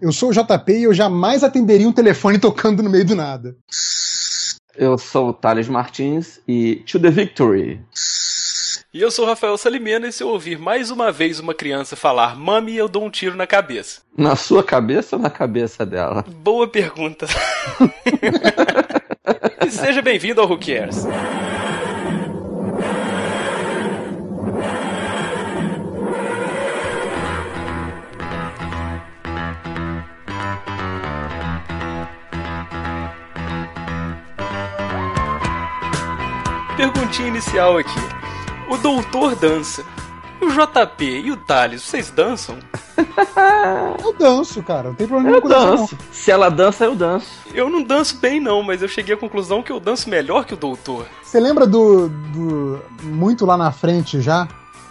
Eu sou o JP e eu jamais atenderia um telefone tocando no meio do nada. Eu sou o Thales Martins e To The Victory. E eu sou o Rafael Salimena e se eu ouvir mais uma vez uma criança falar mami, eu dou um tiro na cabeça. Na sua cabeça ou na cabeça dela? Boa pergunta. e seja bem-vindo ao Who Cares. Perguntinha inicial aqui. O doutor dança. O JP e o Thales, vocês dançam? Eu danço, cara. Não tem problema Eu com dança, danço. Se ela dança, eu danço. Eu não danço bem não, mas eu cheguei à conclusão que eu danço melhor que o doutor. Você lembra do, do. Muito lá na frente já?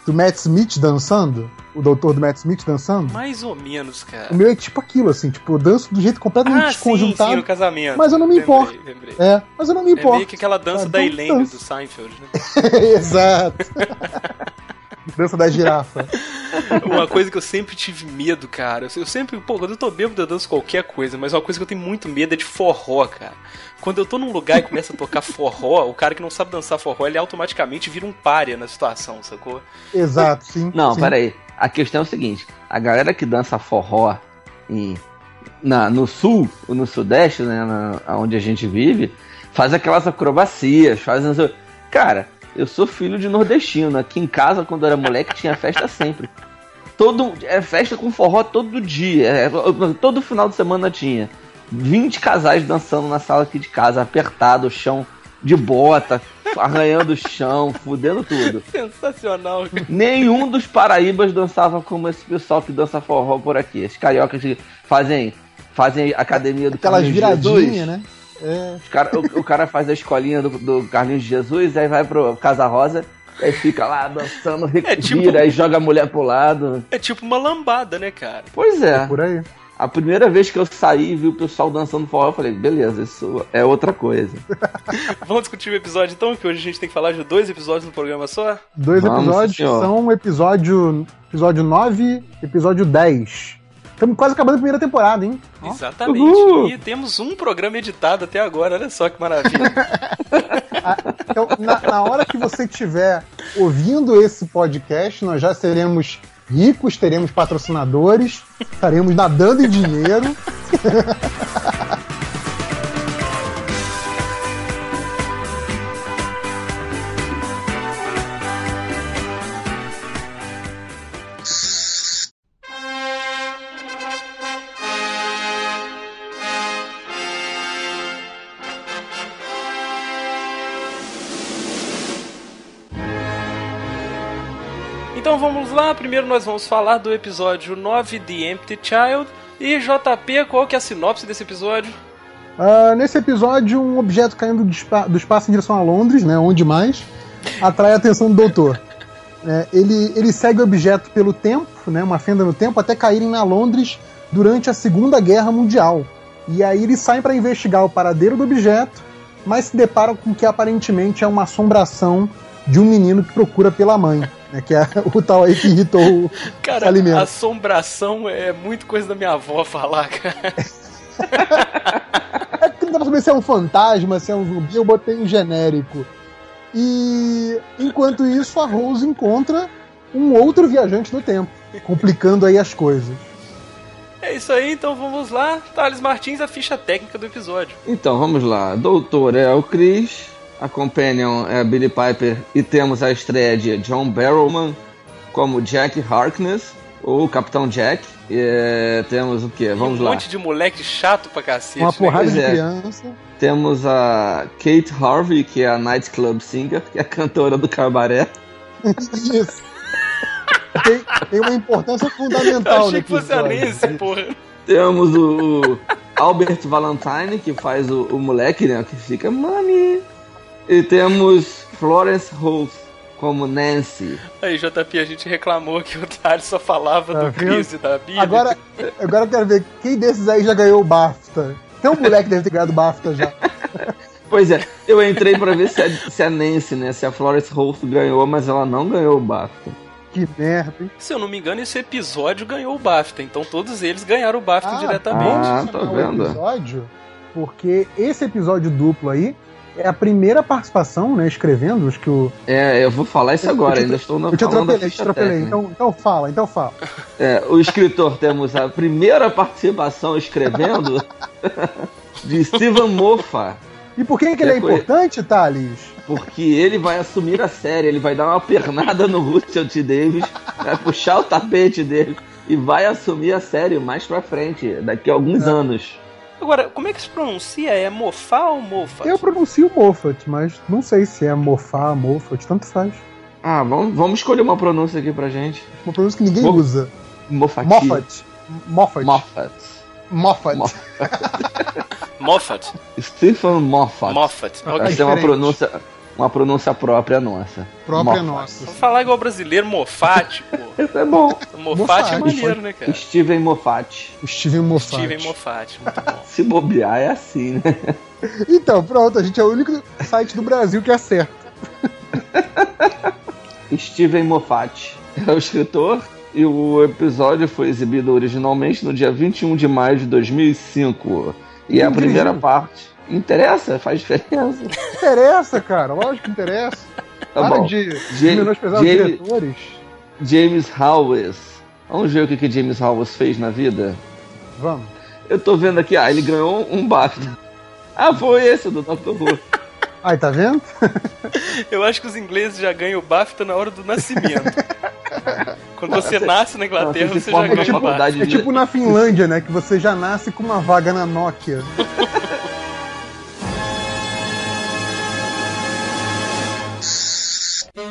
Do Matt Smith dançando? O doutor do Matt Smith dançando? Mais ou menos, cara. O meu é tipo aquilo, assim, tipo, eu danço do jeito completamente Ah, sim, desconjuntado. sim, no casamento. mas eu não me Lembrei, importo. Lembrei. É, mas eu não me É importo. meio que aquela dança Ah, da então Elaine dança. do Seinfeld, né? Exato. dança da girafa. Uma coisa que eu sempre tive medo, cara. Eu sempre, pô, quando eu tô bêbado eu danço qualquer coisa, mas uma coisa que eu tenho muito medo é de forró, cara. Quando eu tô num lugar e começa a tocar forró, o cara que não sabe dançar forró, ele automaticamente vira um párea na situação, sacou? Exato, sim. Não, sim. peraí. A questão é o seguinte: a galera que dança forró em, na, no sul, ou no sudeste, né, na, onde a gente vive, faz aquelas acrobacias, faz. Cara, eu sou filho de nordestino. Aqui em casa, quando eu era moleque, tinha festa sempre. Todo, é festa com forró todo dia. é, todo final de semana tinha. 20 casais dançando na sala aqui de casa, apertado, o chão de bota, arranhando o chão, fudendo tudo. Sensacional. cara. Nenhum dos paraíbas dançava como esse pessoal que dança forró por aqui. Os cariocas que fazem, fazem academia do Aquelas Carlinhos de Jesus. viradinhas, né? É. Cara- o, o cara faz a escolinha do, do Carlinhos de Jesus, aí vai pro Casa Rosa, aí fica lá dançando, revira, tipo- aí joga a mulher pro lado. É tipo uma lambada, né, cara? Pois é. Por aí. A primeira vez que eu saí e vi o pessoal dançando forró, eu falei, beleza, isso é outra coisa. Vamos discutir o episódio então, que hoje a gente tem que falar de dois episódios no programa só? Dois Vamos, episódios senhor. são episódio, episódio 9 episódio 10. Estamos quase acabando a primeira temporada, hein? Exatamente. Uhul. E temos um programa editado até agora, olha só que maravilha. Então, na, na hora que você estiver ouvindo esse podcast, nós já seremos ricos, teremos patrocinadores, estaremos nadando em dinheiro. primeiro nós vamos falar do episódio 9, The Empty Child. E JP, qual que é a sinopse desse episódio? Ah, nesse episódio, um objeto caindo do, espa- do espaço em direção a Londres, né, onde mais, atrai a atenção do doutor. É, ele, ele segue o objeto pelo tempo, né, uma fenda no tempo, até caírem na Londres durante a Segunda Guerra Mundial. E aí eles saem para investigar o paradeiro do objeto, mas se deparam com que aparentemente é uma assombração de um menino que procura pela mãe, né, que é o tal aí que irritou o Cara, Alimento. assombração é muito coisa da minha avó falar, cara. É porque não dá pra saber se é um fantasma, se é um zumbi, eu botei em genérico. E enquanto isso, a Rose encontra um outro viajante do tempo, complicando aí as coisas. É isso aí, então vamos lá. Thales Martins, a ficha técnica do episódio. Então, vamos lá. Doutor é o Chris, a Companion é a Billy Piper e temos a estreia de John Barrowman como Jack Harkness, ou Capitão Jack. E, é, temos o que? Vamos um lá. monte de moleque chato pra cacete. Uma né, porrada Pois de é. criança. Temos a Kate Harvey, que é a Nightclub Singer, que é a cantora do cabaré. Isso. Tem, tem uma importância Eu fundamental achei no que fosse a porra. Temos o, o Albert Valentine, que faz o, o moleque, né? Que fica Mami. E temos Florence Holt como Nancy. Aí, JP, a gente reclamou que o Thales só falava Tá do vendo? Chris e da Billy. Agora, agora eu quero ver quem desses aí já ganhou o BAFTA. Tem um moleque que deve ter ganhado o BAFTA já. Pois é, eu entrei pra ver se a, se a Nancy, né? Se a Florence Holt ganhou, mas ela não ganhou o BAFTA. Que merda, hein? Se eu não me engano, esse episódio ganhou o BAFTA, então todos eles ganharam o BAFTA Ah, diretamente. Ah, o vendo. episódio, porque esse episódio duplo aí é a primeira participação, né, escrevendo, os que o... É, eu vou falar isso agora, ainda estou na Eu te atropelei, te atropelei. Então, então fala, então fala. É, o escritor temos a primeira participação escrevendo de Steven Moffat, E por que, que ele é É, importante, Thales? porque ele vai assumir a série, ele vai dar uma pernada no Russell T. Davis, vai puxar o tapete dele e vai assumir a série mais pra frente, daqui a alguns anos. Agora, como é que se pronuncia? É Mofá ou Mofa? Eu pronuncio Moffat, mas não sei se é Mofá, Moffat, tanto faz. Ah, vamos, vamos escolher uma pronúncia aqui pra gente. Uma pronúncia que ninguém Mo- usa. Moffat. Moffat. Moffat. Moffat. Moffat. Moffat. Moffat. Stephen Moffat. Moffat. Ah, Ok. Essa é uma pronúncia, uma pronúncia própria nossa. Própria Moffat. nossa. Vamos falar igual brasileiro, Mofat, pô. Isso é bom. Mofat é maneiro, né, cara? Steven Moffat. O Steven Moffat. Steven Moffat, muito bom. Se bobear é assim, né? Então, pronto, a gente é o único site do Brasil que acerta. Steven Moffat é o escritor e o episódio foi exibido originalmente no dia 21 de maio de 2005. E a Incrível. primeira parte. Interessa? Faz diferença? Interessa, cara, lógico que interessa. Tá Para bom. de, de Ja- menosprezar os James- diretores. James Howes. Vamos ver o que, que James Howes fez na vida? Vamos. Eu tô vendo aqui, ah, ele ganhou um BAFTA. Ah, foi esse do Dr. Who. Aí, tá vendo? Eu acho que os ingleses já ganham o BAFTA na hora do nascimento. Quando você nasce na Inglaterra, você você já ganha o BAFTA. faculdade É tipo na Finlândia, né? Que você já nasce com uma vaga na Nokia. Então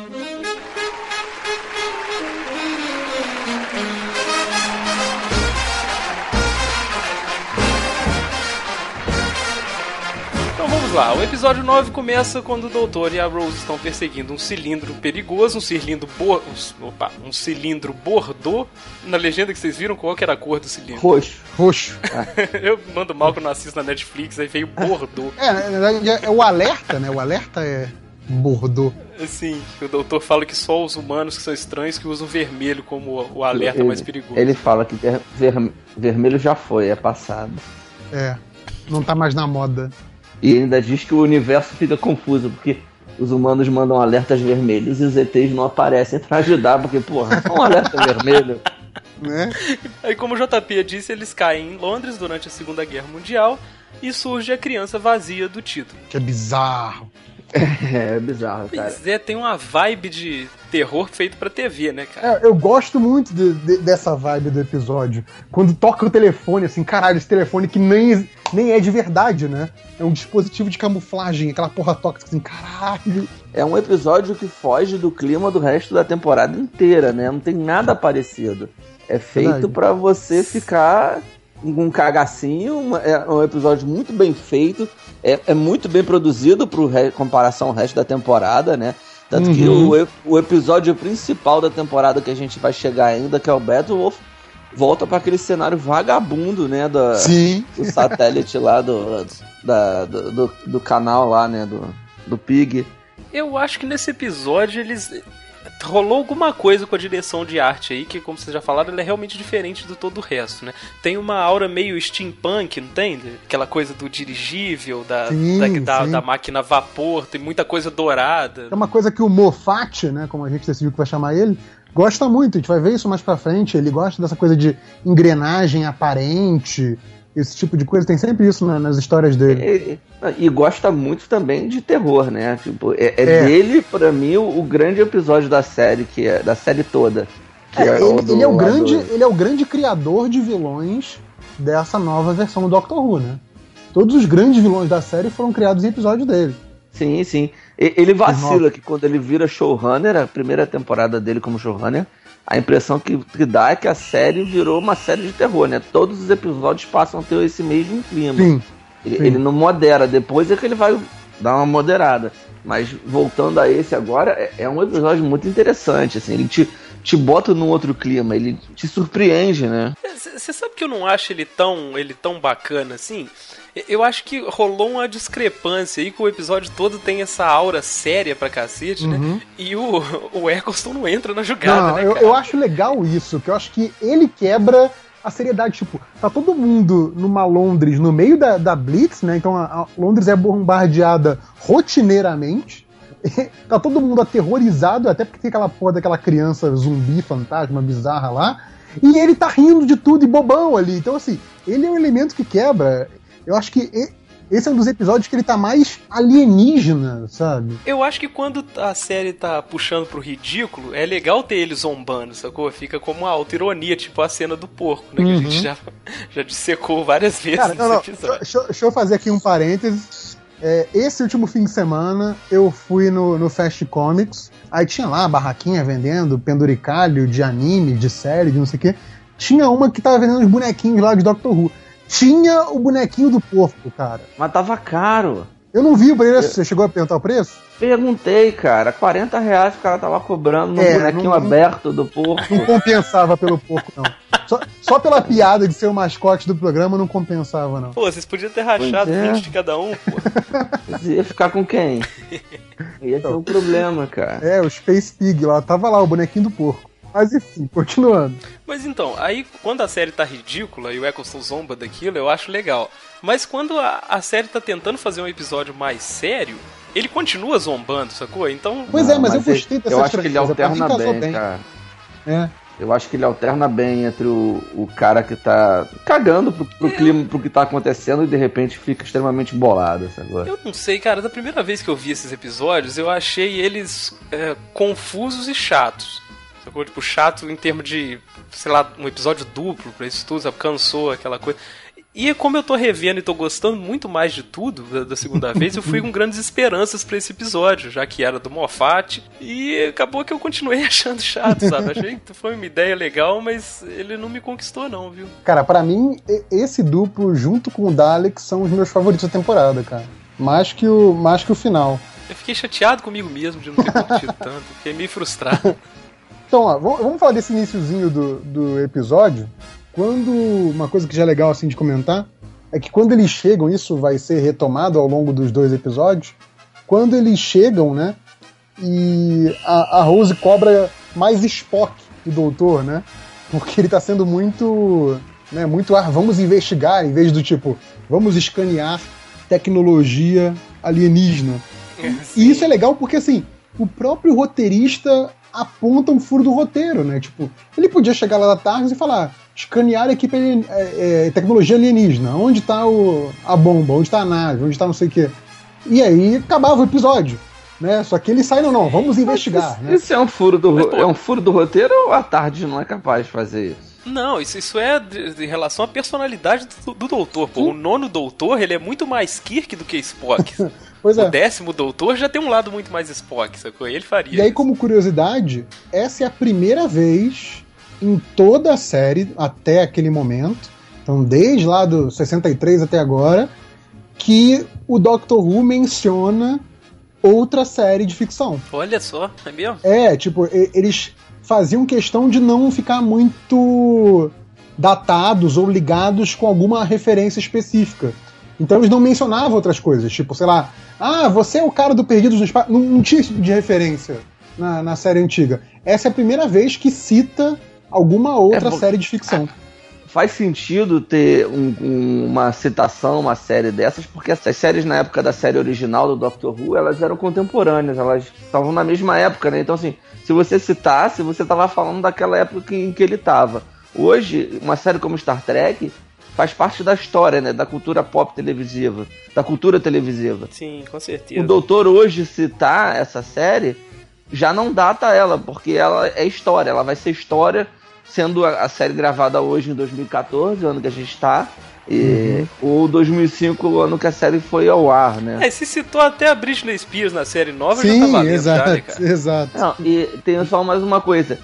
vamos lá, o episódio 9 começa quando o doutor e a Rose estão perseguindo um cilindro perigoso, um cilindro bo... Opa, um cilindro bordô. Na legenda que vocês viram, qual que era a cor do cilindro? Roxo. Roxo. Eu mando mal que eu não assisto na Netflix, aí veio bordô. É, na verdade é, é o alerta, né? O alerta é Bordeaux. Assim, o doutor fala que só os humanos que são estranhos que usam vermelho como o- alerta ele, mais perigoso. Ele fala que ver- ver- vermelho já foi, é passado. É. Não tá mais na moda. E ainda diz que o universo fica confuso, porque os humanos mandam alertas vermelhos e os ETs não aparecem pra ajudar, porque, porra, só um alerta vermelho. Né? Aí, como o JP disse, eles caem em Londres durante a Segunda Guerra Mundial e surge a criança vazia do título. Que é bizarro. É, bizarro, cara. Pois é, tem uma vibe de terror feito pra TV, né, cara? É, eu gosto muito de- de- dessa vibe do episódio. Quando toca o telefone, assim, caralho, esse telefone que nem, nem é de verdade, né? É um dispositivo de camuflagem, aquela porra tóxica, assim, caralho. É um episódio que foge do clima do resto da temporada inteira, né? Não tem nada parecido. É feito pra você ficar um cagacinho. uma- É um episódio muito bem feito. É, é muito bem produzido pro re- comparação ao resto da temporada, né? Tanto que Uhum. o, e- o episódio principal da temporada que a gente vai chegar ainda, que é o Battle Wolf, volta pra aquele cenário vagabundo, né? Da, Sim. do satélite lá do, da- do, do, do canal lá, né? Do, do Pig. Eu acho que nesse episódio eles. Rolou alguma coisa com a direção de arte aí, que, como vocês já falaram, ela é realmente diferente do todo o resto, né? Tem uma aura meio steampunk, não tem? Aquela coisa do dirigível, da, Sim, da, da, sim. da máquina a vapor, tem muita coisa dourada. É uma coisa que o Moffat, né, como a gente decidiu que vai chamar ele, gosta muito. A gente vai ver isso mais pra frente. Ele gosta dessa coisa de engrenagem aparente, esse tipo de coisa. Tem sempre isso na- nas histórias dele. E, e gosta muito também de terror, né? Tipo, é, é É. dele, pra mim, o, o grande episódio da série, que é da série toda. Que É, ele, do- ele é o grande, do- ele é o grande criador de vilões dessa nova versão do Doctor Who, né? Todos os grandes vilões da série foram criados em episódio dele. Sim, sim. Ele vacila que quando ele vira showrunner, a primeira temporada dele como showrunner, a impressão que, que dá é que a série virou uma série de terror, né? Todos os episódios passam a ter esse mesmo clima. Sim. Ele, Sim. ele não modera, depois é que ele vai dar uma moderada. Mas voltando a esse agora, é, é um episódio muito interessante. Assim, ele te te bota num outro clima, ele te surpreende, né? Você sabe que eu não acho ele tão, ele tão bacana assim? Eu acho que rolou uma discrepância aí que o episódio todo tem essa aura séria pra cacete, né? Uhum. E o, o Eccleston não entra na jogada, Não, né, eu, eu acho legal isso, que eu acho que ele quebra a seriedade. Tipo, tá todo mundo numa Londres no meio da, da Blitz, né? Então a, a Londres é bombardeada rotineiramente. tá todo mundo aterrorizado, até porque tem aquela porra daquela criança zumbi fantasma bizarra lá. E ele tá rindo de tudo e bobão ali. Então, assim, ele é um elemento que quebra. Eu acho que esse é um dos episódios que ele tá mais alienígena, sabe? Eu acho que quando a série tá puxando pro ridículo, é legal ter ele zombando, sacou? Fica como uma auto-ironia, tipo a cena do porco, né? Que a gente já, já dissecou várias vezes Cara, não, não, nesse episódio. deixa, deixa eu fazer aqui um parênteses. É, esse último fim de semana eu fui no, no Fast Comics, aí tinha lá a barraquinha vendendo penduricalho de anime, de série, de não sei o quê. Tinha uma que tava vendendo os bonequinhos lá de Doctor Who. Tinha o bonequinho do porco, cara. Mas tava caro. Eu não vi o preço, você chegou a perguntar o preço? Perguntei, cara, 40 reais o cara tava cobrando no É, bonequinho não- aberto do porco. Não compensava pelo porco, não. Só, só pela piada de ser o mascote do programa não compensava, não. Pô, vocês podiam ter rachado Pois é. 20 de cada um, pô. Mas ia ficar com quem? Esse é o problema, cara. É, o Space Pig lá, tava lá, o bonequinho do porco. Mas enfim, continuando. Mas então, aí quando a série tá ridícula e o Eccleston zomba daquilo, eu acho legal. Mas quando a, a série tá tentando fazer um episódio mais sério, ele continua zombando, sacou? Então, Pois é, Não, mas eu gostei dessa Eu acho que ele alterna bem, bem. cara. É. Eu acho que ele alterna bem entre o, o cara que tá cagando pro, pro clima, pro que tá acontecendo e de repente fica extremamente bolado, agora. eu não sei, cara, da primeira vez que eu vi esses episódios, eu achei eles é, confusos e chatos. Sacou? Tipo, chato em termos de, sei lá, um episódio duplo pra isso tudo, sabe? Cansou aquela coisa. E como eu tô revendo e tô gostando muito mais de tudo da, da segunda vez, eu fui com grandes esperanças pra esse episódio, já que era do Moffat, e acabou que eu continuei achando chato, sabe? Achei que foi uma ideia legal, mas ele não me conquistou não, viu? Cara, pra mim, esse duplo, junto com o Dalek, são os meus favoritos da temporada, cara. Mais que o, mais que o final. Eu fiquei chateado comigo mesmo de não ter curtido tanto, fiquei meio frustrado. Então, ó, vamos, falar desse iníciozinho do, do episódio. Quando. Uma coisa que já é legal assim de comentar é que quando eles chegam, isso vai ser retomado ao longo dos dois episódios. Quando eles chegam, né? E a, a Rose cobra mais Spock do doutor, né? Porque ele tá sendo muito. Né, muito, ah, vamos investigar, em vez do tipo, vamos escanear tecnologia alienígena. E isso é legal porque, assim, o próprio roteirista aponta um furo do roteiro, né? Tipo, ele podia chegar lá da tarde e falar: escanear a equipe é, é, tecnologia alienígena, onde tá o, a bomba, onde tá a nave, onde tá não sei o quê. E aí acabava o episódio. Né? Só que ele sai, não, não, vamos investigar. Isso, Né? isso é um furo do Mas, é um furo do roteiro ou a tarde não é capaz de fazer isso? Não, isso, isso é de- de- em relação à personalidade do, do doutor. Pô, o nono doutor, ele é muito mais Kirk do que Spock. Pois O é. décimo doutor já tem um lado muito mais Spock, sacou? Ele faria. E aí, isso. como curiosidade, essa é a primeira vez em toda a série, até aquele momento, então desde lá do 63 até agora, que o Doctor Who menciona outra série de ficção. Olha só, é mesmo? É, tipo, eles faziam questão de não ficar muito datados ou ligados com alguma referência específica. Então eles não mencionavam outras coisas, tipo, sei lá, ah, você é o cara do Perdidos no Espaço. Não, não tinha tipo de referência na, na série antiga. Essa é a primeira vez que cita alguma outra É, série de ficção. Faz sentido ter um- um- uma citação, uma série dessas, porque essas séries na época da série original do Doctor Who, elas eram contemporâneas, elas estavam na mesma época, né? Então, assim, se você citasse, você estava falando daquela época em que ele estava. Hoje, uma série como Star Trek faz parte da história, né? Da cultura pop televisiva, da cultura televisiva. Sim, com O certeza. doutor hoje citar essa série já não data ela, porque ela é história, ela vai ser história, sendo a, a série gravada hoje em 2014, o ano que a gente está, e ou 2005, o ano que a série foi ao ar, né? É, se citou até a Britney Spears na série nova, já tá Sim, valendo exato, já, né, cara? exato. Não, e tem só mais uma coisa.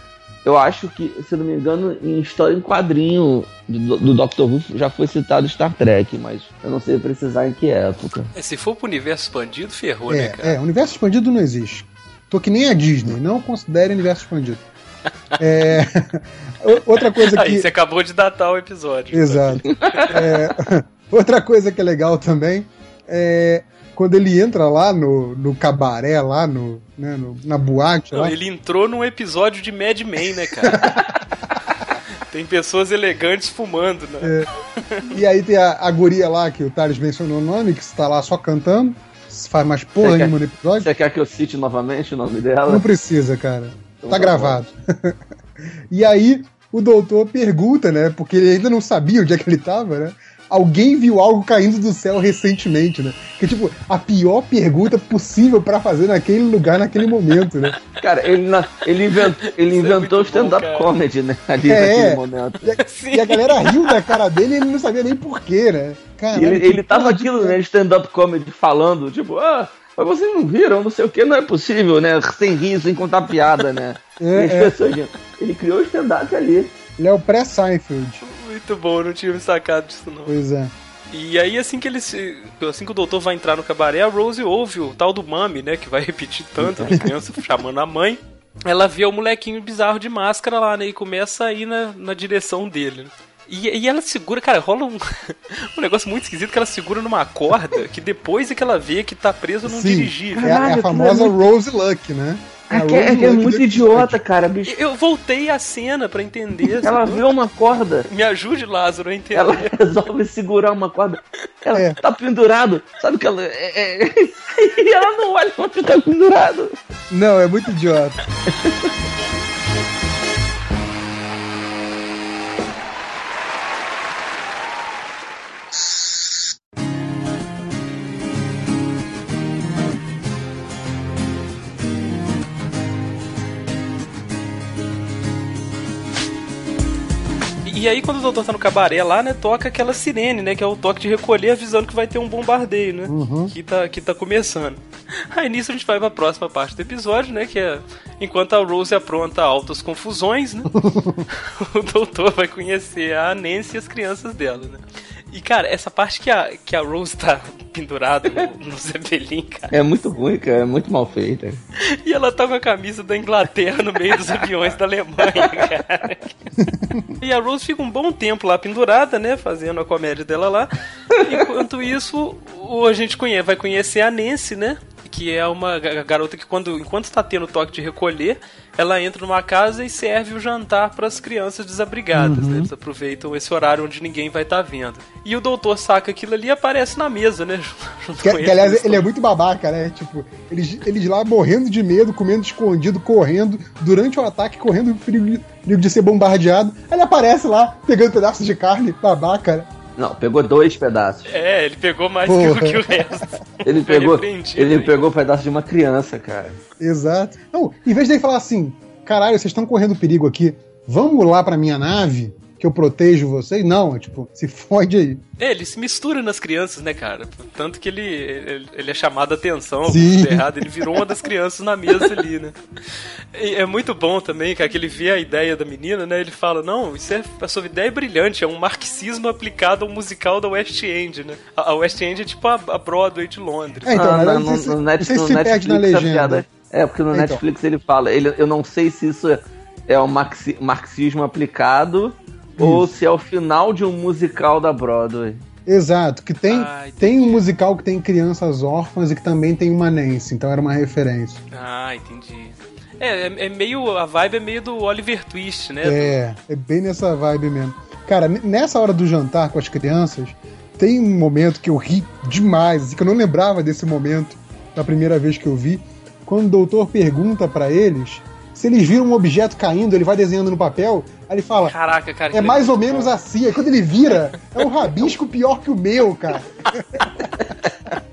Eu acho que, se não me engano, em história em quadrinho do, do Doctor Who já foi citado Star Trek, mas eu não sei precisar em que época. É, se for pro universo expandido, ferrou, né, É, cara? é, universo expandido não existe. Tô que nem a Disney, não considere universo expandido. É, outra coisa que. Aí, você acabou de datar o episódio. Exato. É, outra coisa que é legal também é quando ele entra lá no, no cabaré, lá no, né, no na boate. Não, lá. ele entrou num episódio de Mad Men, né, cara? tem pessoas elegantes fumando, né? É. E aí tem a, a guria lá que o Thales mencionou o nome, que está lá só cantando. Faz mais porra nenhuma no episódio. Você quer que eu cite novamente o nome dela? Não precisa, cara. Então, tá, tá gravado. e aí o doutor pergunta, né? Porque ele ainda não sabia onde é que ele tava, né? Alguém viu algo caindo do céu recentemente, né? Que tipo, a pior pergunta possível para fazer naquele lugar, naquele momento, né? Cara, ele, na, ele inventou, ele é inventou o stand-up comedy, né? Ali é, naquele momento. E a, e a, galera riu da cara dele e ele não sabia nem porquê, né? Caralho, ele, ele tava aquilo, né? Stand-up comedy falando, tipo, ah. Mas vocês não viram, não sei o que, não é possível, né? Sem rir, sem contar piada, né? É, é. Pessoas, ele criou o stand-up ali. Ele é o pré-Seinfeld. Muito bom, não tinha me sacado disso não. Pois é. E aí, assim que ele se, assim que o doutor vai entrar no cabaré, a Rose ouve o tal do Mami, né? Que vai repetir tanto, a criança chamando a mãe. Ela vê o molequinho bizarro de máscara lá, né? E começa a ir na, na direção dele. Né? E, e, ela segura, cara, rola um, um negócio muito esquisito que ela segura numa corda que depois é que ela vê que tá preso num dirigível. É, é, a famosa Rose Luck, né? É, que, é, que é muito idiota, cara, bicho. Eu voltei a cena para entender. Ela vê uma corda. Me ajude, Lázaro, a entender. Ela resolve segurar uma corda. Ela é. tá pendurado. Sabe que ela. É, é... e ela não olha onde tá pendurado. Não, é muito idiota. E aí, quando o doutor tá no cabaré lá, né, toca aquela sirene, né? Que é o toque de recolher avisando que vai ter um bombardeio, né? Uhum. Que, tá, que tá começando. Aí nisso a gente vai pra próxima parte do episódio, né? Que é enquanto a Rose apronta altas confusões, né? o doutor vai conhecer a Nancy e as crianças dela, né? E, cara, essa parte que a, que a Rose tá pendurada no, no Zeppelin, cara. É muito ruim, cara. É muito mal feita. E ela tá com a camisa da Inglaterra no meio dos aviões da Alemanha, cara. E a Rose fica um bom tempo lá pendurada, né? Fazendo a comédia dela lá. Enquanto isso, o, a gente conhece, vai conhecer a Nancy, né? que é uma garota que quando enquanto está tendo toque de recolher, ela entra numa casa e serve o jantar para as crianças desabrigadas. Né? Uhum. Né? Eles aproveitam esse horário onde ninguém vai estar tá vendo. E o doutor saca aquilo ali e aparece na mesa, né? Junto que, que aliás, ele é muito babaca, né? Tipo, eles, eles lá morrendo de medo, comendo escondido, correndo, durante o ataque, correndo perigo, perigo de ser bombardeado. Aí ele aparece lá, pegando pedaços de carne, babaca, né? Não, pegou dois pedaços. É, ele pegou mais que o, que o resto. ele pegou, ele pegou um pedaço de uma criança, cara. Exato. Não, em vez de ele falar assim, caralho, vocês estão correndo perigo aqui, vamos lá pra minha nave, que eu protejo vocês. Não, é tipo, se fode aí. É, ele se mistura nas crianças, né, cara? Tanto que ele, ele, ele é chamado a atenção, errado, ele virou uma das crianças na mesa ali, né? E é muito bom também, cara, que ele vê a ideia da menina, né? Ele fala, não, isso é, a sua ideia é brilhante, é um marxismo aplicado ao musical da West End, né? A, West End é tipo a, a Broadway de Londres. É, então, ah, no, Net, no Netflix, na legenda. É, porque no então. Netflix ele fala, ele, eu não sei se isso é o marxi, marxismo aplicado ou se é o final de um musical da Broadway. Exato, que tem, ah, tem um musical que tem crianças órfãs e que também tem uma Nancy, então era uma referência. Ah, entendi. É, é, é meio. A vibe é meio do Oliver Twist, né? É, é bem nessa vibe mesmo. Cara, nessa hora do jantar com as crianças, tem um momento que eu ri demais, assim, que eu não lembrava desse momento da primeira vez que eu vi. Quando o doutor pergunta para eles se eles viram um objeto caindo, ele vai desenhando no papel, aí ele fala: Caraca, cara. É mais ou menos assim. Aí quando ele vira, é um rabisco pior que o meu, cara.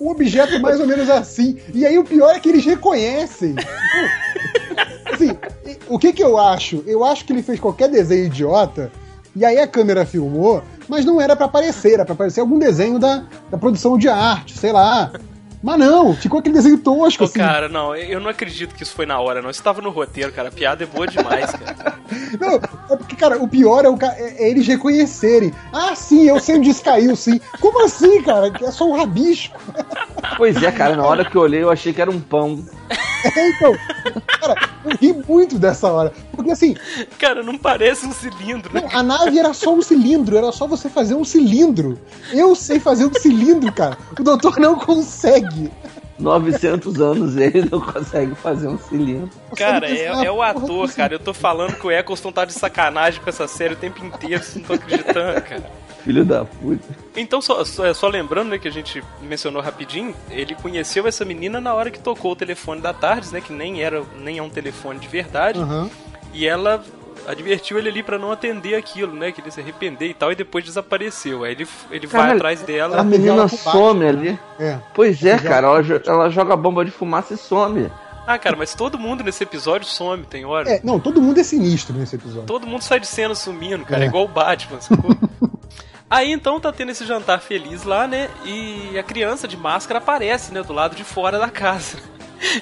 um objeto mais ou menos assim. E aí o pior é que eles reconhecem. Assim, o que que eu acho? Eu acho que ele fez qualquer desenho idiota, e aí a câmera filmou, mas não era para aparecer, era pra aparecer algum desenho da, da produção de arte, sei lá. Mas não, ficou aquele desenho tosco, Ô, assim. Cara, não, eu não acredito que isso foi na hora, não. Isso tava no roteiro, cara. A piada é boa demais, cara. não, é porque, cara, o pior é, o, é, é, eles reconhecerem. Ah, sim, eu sei onde isso caiu, sim. Como assim, cara? É só um rabisco. Pois é, cara, na hora que eu olhei, eu achei que era um pão. É, então, cara, Eu ri muito dessa hora. Porque assim. Cara, não parece um cilindro, né? Não, a nave era só um cilindro, era só você fazer um cilindro. Eu sei fazer um cilindro, cara. O doutor não consegue. 900 anos ele não consegue fazer um cilindro. Cara, é, é o ator, cara. Eu tô falando que o Eccleston tá de sacanagem com essa série o tempo inteiro, não tô acreditando, cara. Filho da puta. Então, só, só, só, lembrando, né, que a gente mencionou rapidinho, ele conheceu essa menina na hora que tocou o telefone da Tardes, né, que nem era nem é um telefone de verdade. Uhum. E ela advertiu ele ali para não atender aquilo, né? Que ele se arrepender e tal, e depois desapareceu. Aí ele, ele cara, vai atrás dela. A menina some baixo, ali. É. Pois é, cara, ela, ela joga bomba de fumaça e some. Ah, cara, mas todo mundo nesse episódio some, tem hora. É, não, todo mundo é sinistro nesse episódio. Todo mundo sai de cena sumindo, cara, é, é igual o Batman, sacou? Aí então tá tendo esse jantar feliz lá, né? E a criança de máscara aparece, né? Do lado de fora da casa.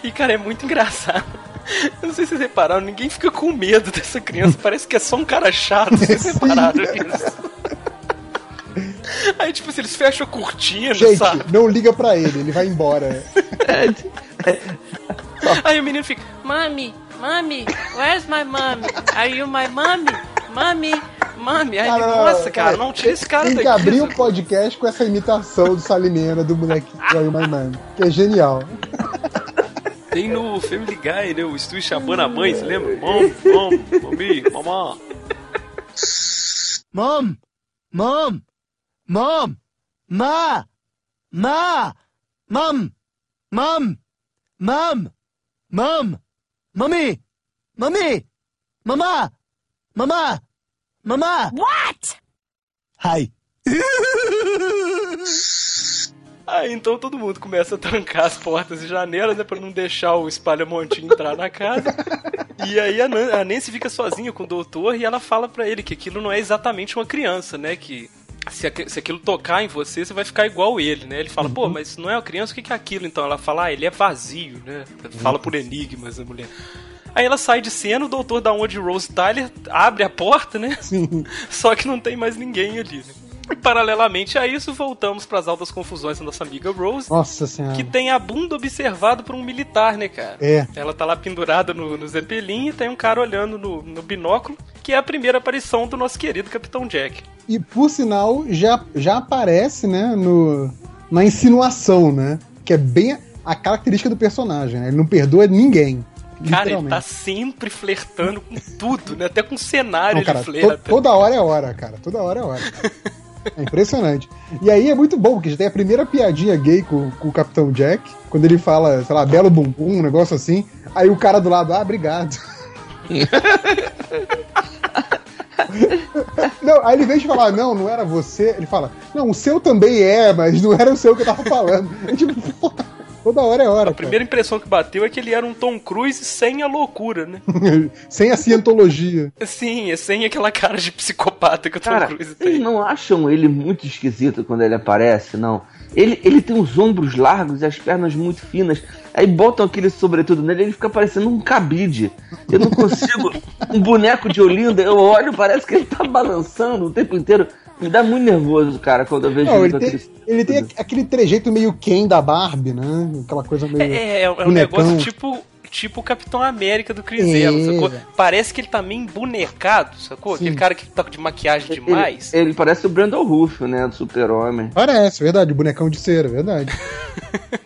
E, cara, é muito engraçado. Eu não sei se vocês repararam, ninguém fica com medo dessa criança. Parece que é só um cara chato. Vocês repararam isso? Aí, tipo assim, eles fecham a cortina, Gente, sabe? não liga pra ele, ele vai embora. Aí o menino fica, Mami, Mami, where's my mommy? Are you my mommy? Mami, mami. Aí ele, nossa, cara, não tira esse cara Tem daqui. que abrir um podcast com essa imitação do Salimena do bonequinho do My Man, que é genial. Tem no Family Guy, né? O Stu chamando a mãe, você lembra? Mom, mom, mami, mamá. Mom, mom, mom, ma, ma, mom, mom, mom, mom, mommy, mommy, mama, mama, mama. What? Hi. Aí então todo mundo começa a trancar as portas e janelas, né? Pra não deixar o espalha-montinho entrar na casa. E aí a, Nan a Nancy fica sozinha com o doutor e ela fala para ele que aquilo não é exatamente uma criança, né? Que se, se, aquilo tocar em você, você vai ficar igual ele, né? Ele fala, pô, mas não é uma criança, o que é aquilo? Então ela fala, ah, ele é vazio, né? Fala por enigmas a mulher. Aí ela sai de cena, o doutor da onde Rose Tyler abre a porta, né? Sim. Só que não tem mais ninguém ali, né? E paralelamente a isso, voltamos para as altas confusões da nossa amiga Rose. Nossa senhora. Que tem a bunda observada por um militar, né, cara? É. Ela tá lá pendurada no, no Zeppelin e tem um cara olhando no, no binóculo, que é a primeira aparição do nosso querido Capitão Jack. E por sinal, já, já aparece, né, no, na insinuação, né? Que é bem a característica do personagem, né? Ele não perdoa ninguém. Cara, ele tá sempre flertando com tudo, né? Até com o cenário não, cara, ele flerta. To, toda hora é hora, cara. Toda hora é hora. É impressionante. E aí é muito bom, porque já tem a primeira piadinha gay com, com, o Capitão Jack, quando ele fala, sei lá, belo bumbum, um negócio assim. Aí o cara do lado, ah, obrigado. não, aí ele vem de falar, não, não era você, ele fala, não, o seu também é, mas não era o seu que eu tava falando. É tipo, porra, toda hora é hora. A primeira impressão que bateu é que ele era um Tom Cruise sem a loucura, né? sem a cientologia. Sim, é sem aquela cara de psicopata que o Cara, Tom Cruise Vocês tem. não acham ele muito esquisito quando ele aparece, não? Ele, ele tem os ombros largos e as pernas muito finas. Aí botam aquele sobretudo nele ele fica parecendo um cabide. Eu não consigo. um boneco de Olinda, eu olho, parece que ele tá balançando o tempo inteiro. Me dá muito nervoso, cara, quando eu vejo Não, ele ele tem, aquele- ele tem aquele trejeito meio Ken da Barbie, né? Aquela coisa meio. É, é, é um bonecão. negócio tipo tipo o Capitão América do Chris É. Evans, sacou? Parece que ele tá meio embonecado, sacou? Sim. Aquele cara que tá de maquiagem Ele, demais. ele parece o Brandon Ruff, né? Do super-homem. Parece, verdade, bonecão de cera, verdade.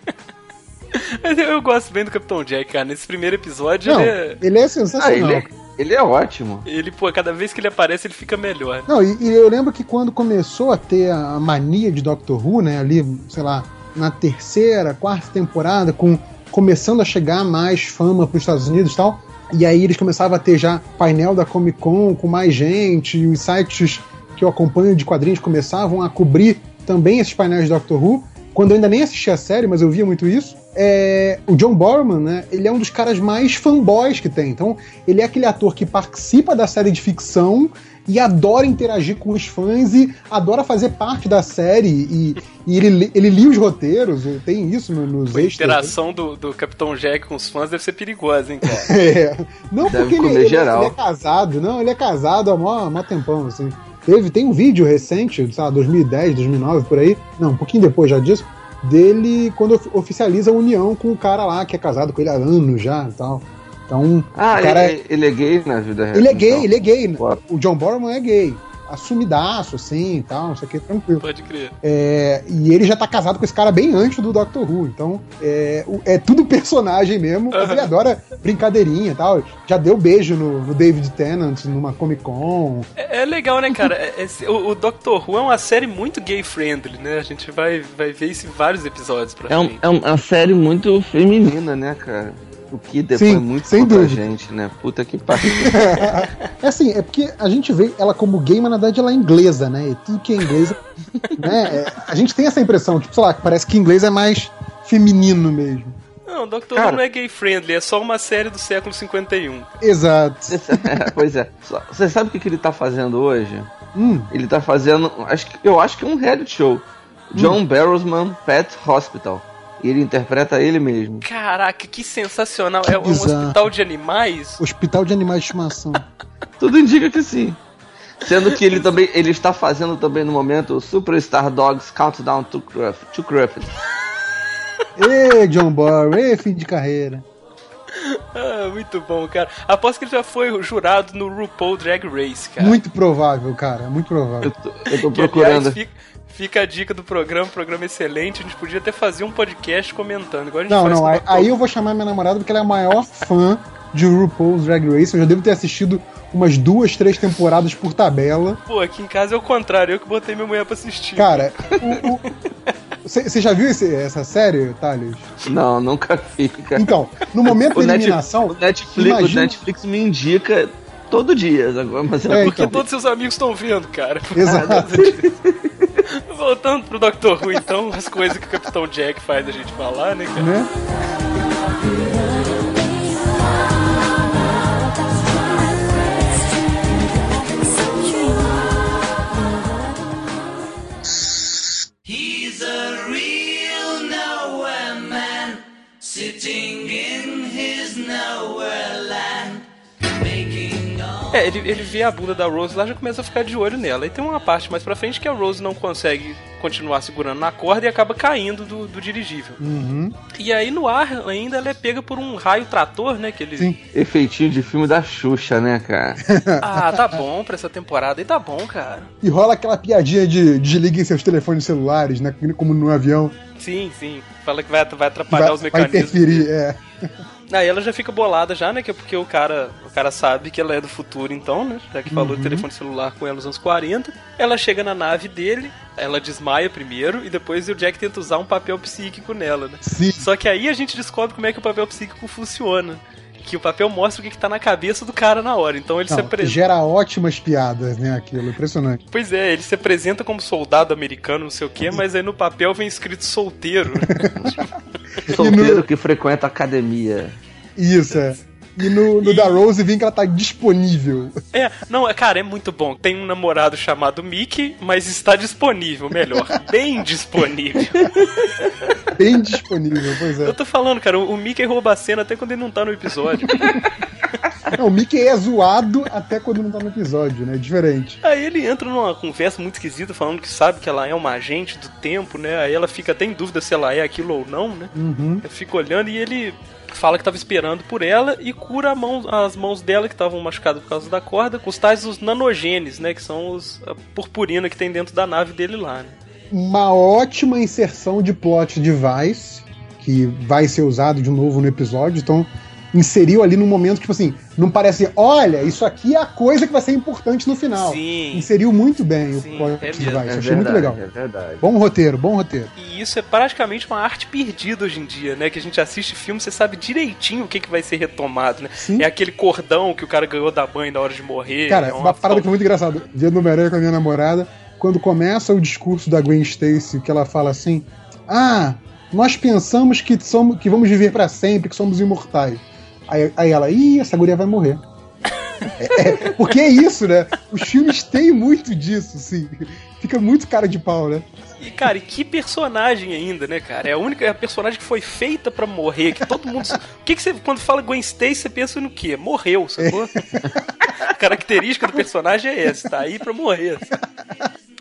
Mas eu, eu gosto bem do Capitão Jack, cara. Nesse primeiro episódio, Não, ele é. ele é Ah, sensacional. ele é, ele é ótimo. Ele, pô, cada vez que ele aparece, ele fica melhor. Não, e, e eu lembro que quando começou a ter a mania de Doctor Who, né, ali, sei lá, na terceira, quarta temporada, com começando a chegar mais fama para os Estados Unidos e tal, e aí eles começavam a ter já painel da Comic Con com mais gente, e os sites que eu acompanho de quadrinhos começavam a cobrir também esses painéis de Doctor Who. Quando eu ainda nem assistia a série, mas eu via muito isso. É, o John Borman, né? Ele é um dos caras mais fanboys que tem. Então, ele é aquele ator que participa da série de ficção e adora interagir com os fãs e adora fazer parte da série. E, e ele, ele lia os roteiros, tem isso no- nos A extras. interação do, do Capitão Jack com os fãs deve ser perigosa, hein, cara? É. Não Deve porque ele, ele- geral. ele é casado, não, ele é casado há mó, há mó tempão, assim. Teve, tem um vídeo recente, sei lá, 2010, 2009, por aí, não, um pouquinho depois já disso, dele quando of- oficializa a união com o cara lá que é casado com ele há anos já e tal. Então, Ah, o cara ele, ele é gay na vida real. Ele é gay, então. ele é gay. O John Borman é gay. Assumidaço, assim e tal, não sei o que, tranquilo. Pode crer. É, e ele já tá casado com esse cara bem antes do Doctor Who. Então, é, é tudo personagem mesmo. Mas ele adora brincadeirinha e tal. Já deu beijo no, no David Tennant numa Comic Con. É, é legal, né, cara? É- é- o, o Doctor Who é uma série muito gay-friendly, né? A gente vai, vai ver isso em vários episódios pra É, um- frente. é uma série muito feminina, né, cara? O que depois Sim, é muito sem dúvida. gente, né? Puta que pariu. É assim, é porque a gente vê ela como gay, mas na verdade ela é inglesa, né? E tudo que é inglês, né? é- a gente tem essa impressão, tipo, sei lá, que parece que inglês é mais feminino mesmo. Não, Doctor Cara- Who não é gay-friendly, é só uma série do século 51. Exato. pois é. Só- Você sabe o que, que ele tá fazendo hoje? Hum, Ele tá fazendo. Acho que, eu acho que é um reality show. John Barrowsman Pet Hospital. E ele interpreta ele mesmo. Caraca, que sensacional. É um bizarro. hospital de animais? Hospital de Animais de Estimação. Tudo indica que sim. Sendo que ele também ele está fazendo também no momento o Superstar Dogs Countdown to, Cruff, to. Ê, John Borman, ê, fim de carreira. Ah, muito bom, cara. Aposto que ele já foi jurado no RuPaul Drag Race, cara. Muito provável, cara, muito provável. Eu tô, eu tô Que, procurando. aliás, fica, fica a dica do programa, programa excelente. A gente podia até fazer um podcast comentando. Igual a gente Não, faz não, o aí, aí eu vou chamar minha namorada porque ela é a maior fã de RuPaul's Drag Race. Eu já devo ter assistido umas duas, três temporadas por tabela. Pô, aqui em casa é o contrário, eu que botei minha mulher pra assistir. Cara, você já viu esse- essa série, Thales? Não, nunca vi, cara. Então, no momento o, da Net- eliminação, o Netflix, o imagina- Netflix me indica todo dia agora, mas É, Porque então. todos seus amigos estão vendo, cara. Exato. Voltando pro Doctor Who, então, as coisas que o Capitão Jack faz a gente falar, né, cara? né? singing his nowhere land. É, ele, ele vê a bunda da Rose lá já começa a ficar de olho nela. E tem uma parte mais pra frente que a Rose não consegue continuar segurando na corda e acaba caindo do, do dirigível. Uhum. E aí no ar ainda ela é pega por um raio trator, né? Que ele. Sim. Efeitinho de filme da Xuxa, né, cara? Ah, tá bom pra essa temporada. E tá bom, cara. E rola aquela piadinha de desliguem seus telefones celulares, né? Como no avião. Sim, sim. Fala que vai, vai Vai, atrapalhar os vai mecanismos. interferir, é. Aí ela já fica bolada já, né? Que é porque o cara, o cara sabe que ela é do futuro, então, né? Já que falou de telefone celular com ela nos anos 40. Ela chega na nave dele, ela desmaia primeiro e depois o Jack tenta usar um papel psíquico nela, né? Sim. Só que aí a gente descobre como é que o papel psíquico funciona. Que o papel mostra o que, que tá na cabeça do cara na hora. Então ele se Não, apresenta. gera ótimas piadas, né? Aquilo, impressionante. Pois é, ele se apresenta como soldado americano, não sei o quê, mas aí no papel vem escrito solteiro. Solteiro que frequenta a academia. Isso, é. E no, no E- da Rose vem que ela tá disponível. É, não, é, cara, é muito bom. Tem um namorado chamado Mickey, mas está disponível, melhor, bem disponível. Bem disponível, pois Eu é. tô falando, cara, o o Mickey rouba a cena até quando ele não tá no episódio. Não, o Mickey é zoado até quando não tá no episódio, né? Diferente. Aí ele entra numa conversa muito esquisita, falando que sabe que ela é uma agente do tempo, né? Aí ela fica até em dúvida se ela é aquilo ou não, né? Uhum. Fica olhando e ele fala que tava esperando por ela e cura a mão- as mãos dela que estavam machucadas por causa da corda com os tais os nanogenes, né? Que são os, a purpurina que tem dentro da nave dele lá, né? Uma ótima inserção de plot device, que vai ser usado de novo no episódio, então inseriu ali num momento, tipo assim, não parece, olha, isso aqui é a coisa que vai ser importante no final. Sim. Inseriu muito bem Sim, o plot é device, É achei muito legal. é verdade. Bom roteiro, bom roteiro. E isso é praticamente uma arte perdida hoje em dia, né? Que a gente assiste filme, você sabe direitinho o que, que vai ser retomado, né? Sim. É aquele cordão que o cara ganhou da mãe na hora de morrer. Cara, é uma parada que foi muito engraçada. Vendo Homem-Aranha com a minha namorada, quando começa o discurso da Gwen Stacy, que ela fala assim: Ah, nós pensamos que, somos, que vamos viver pra sempre, que somos imortais. Aí, aí ela, ih, essa guria vai morrer. É, é, porque é isso, né? Os filmes têm muito disso, assim. Fica muito cara de pau, né? E, cara, e que personagem ainda, né, cara? É a única é a personagem que foi feita pra morrer, que todo mundo. O que, que você. Quando fala Gwen Stacy, você pensa no quê? Morreu, sacou? a característica do personagem é essa, tá aí pra morrer.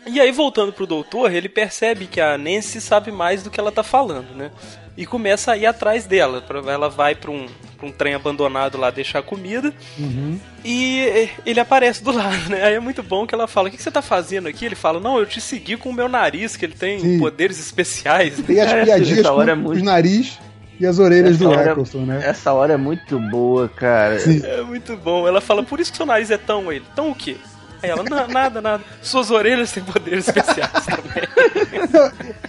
E aí, voltando pro doutor, ele percebe que a Nancy sabe mais do que ela tá falando, né? E começa a ir atrás dela. Ela vai pra um, pra um trem abandonado lá deixar comida. Uhum. E ele aparece do lado, né? Aí é muito bom que ela fala: O que você tá fazendo aqui? Ele fala: Não, eu te segui com o meu nariz, que ele tem Sim. poderes especiais. Tem as piadinhas essa com hora é os muito- nariz e as orelhas Essa do hora- Eccleston, né? Essa hora é muito boa, cara. Sim. É muito bom. Ela fala: Por isso que seu nariz é tão ele. Tão o quê? Aí ela: "Na- Nada, nada. Suas orelhas têm poderes especiais também.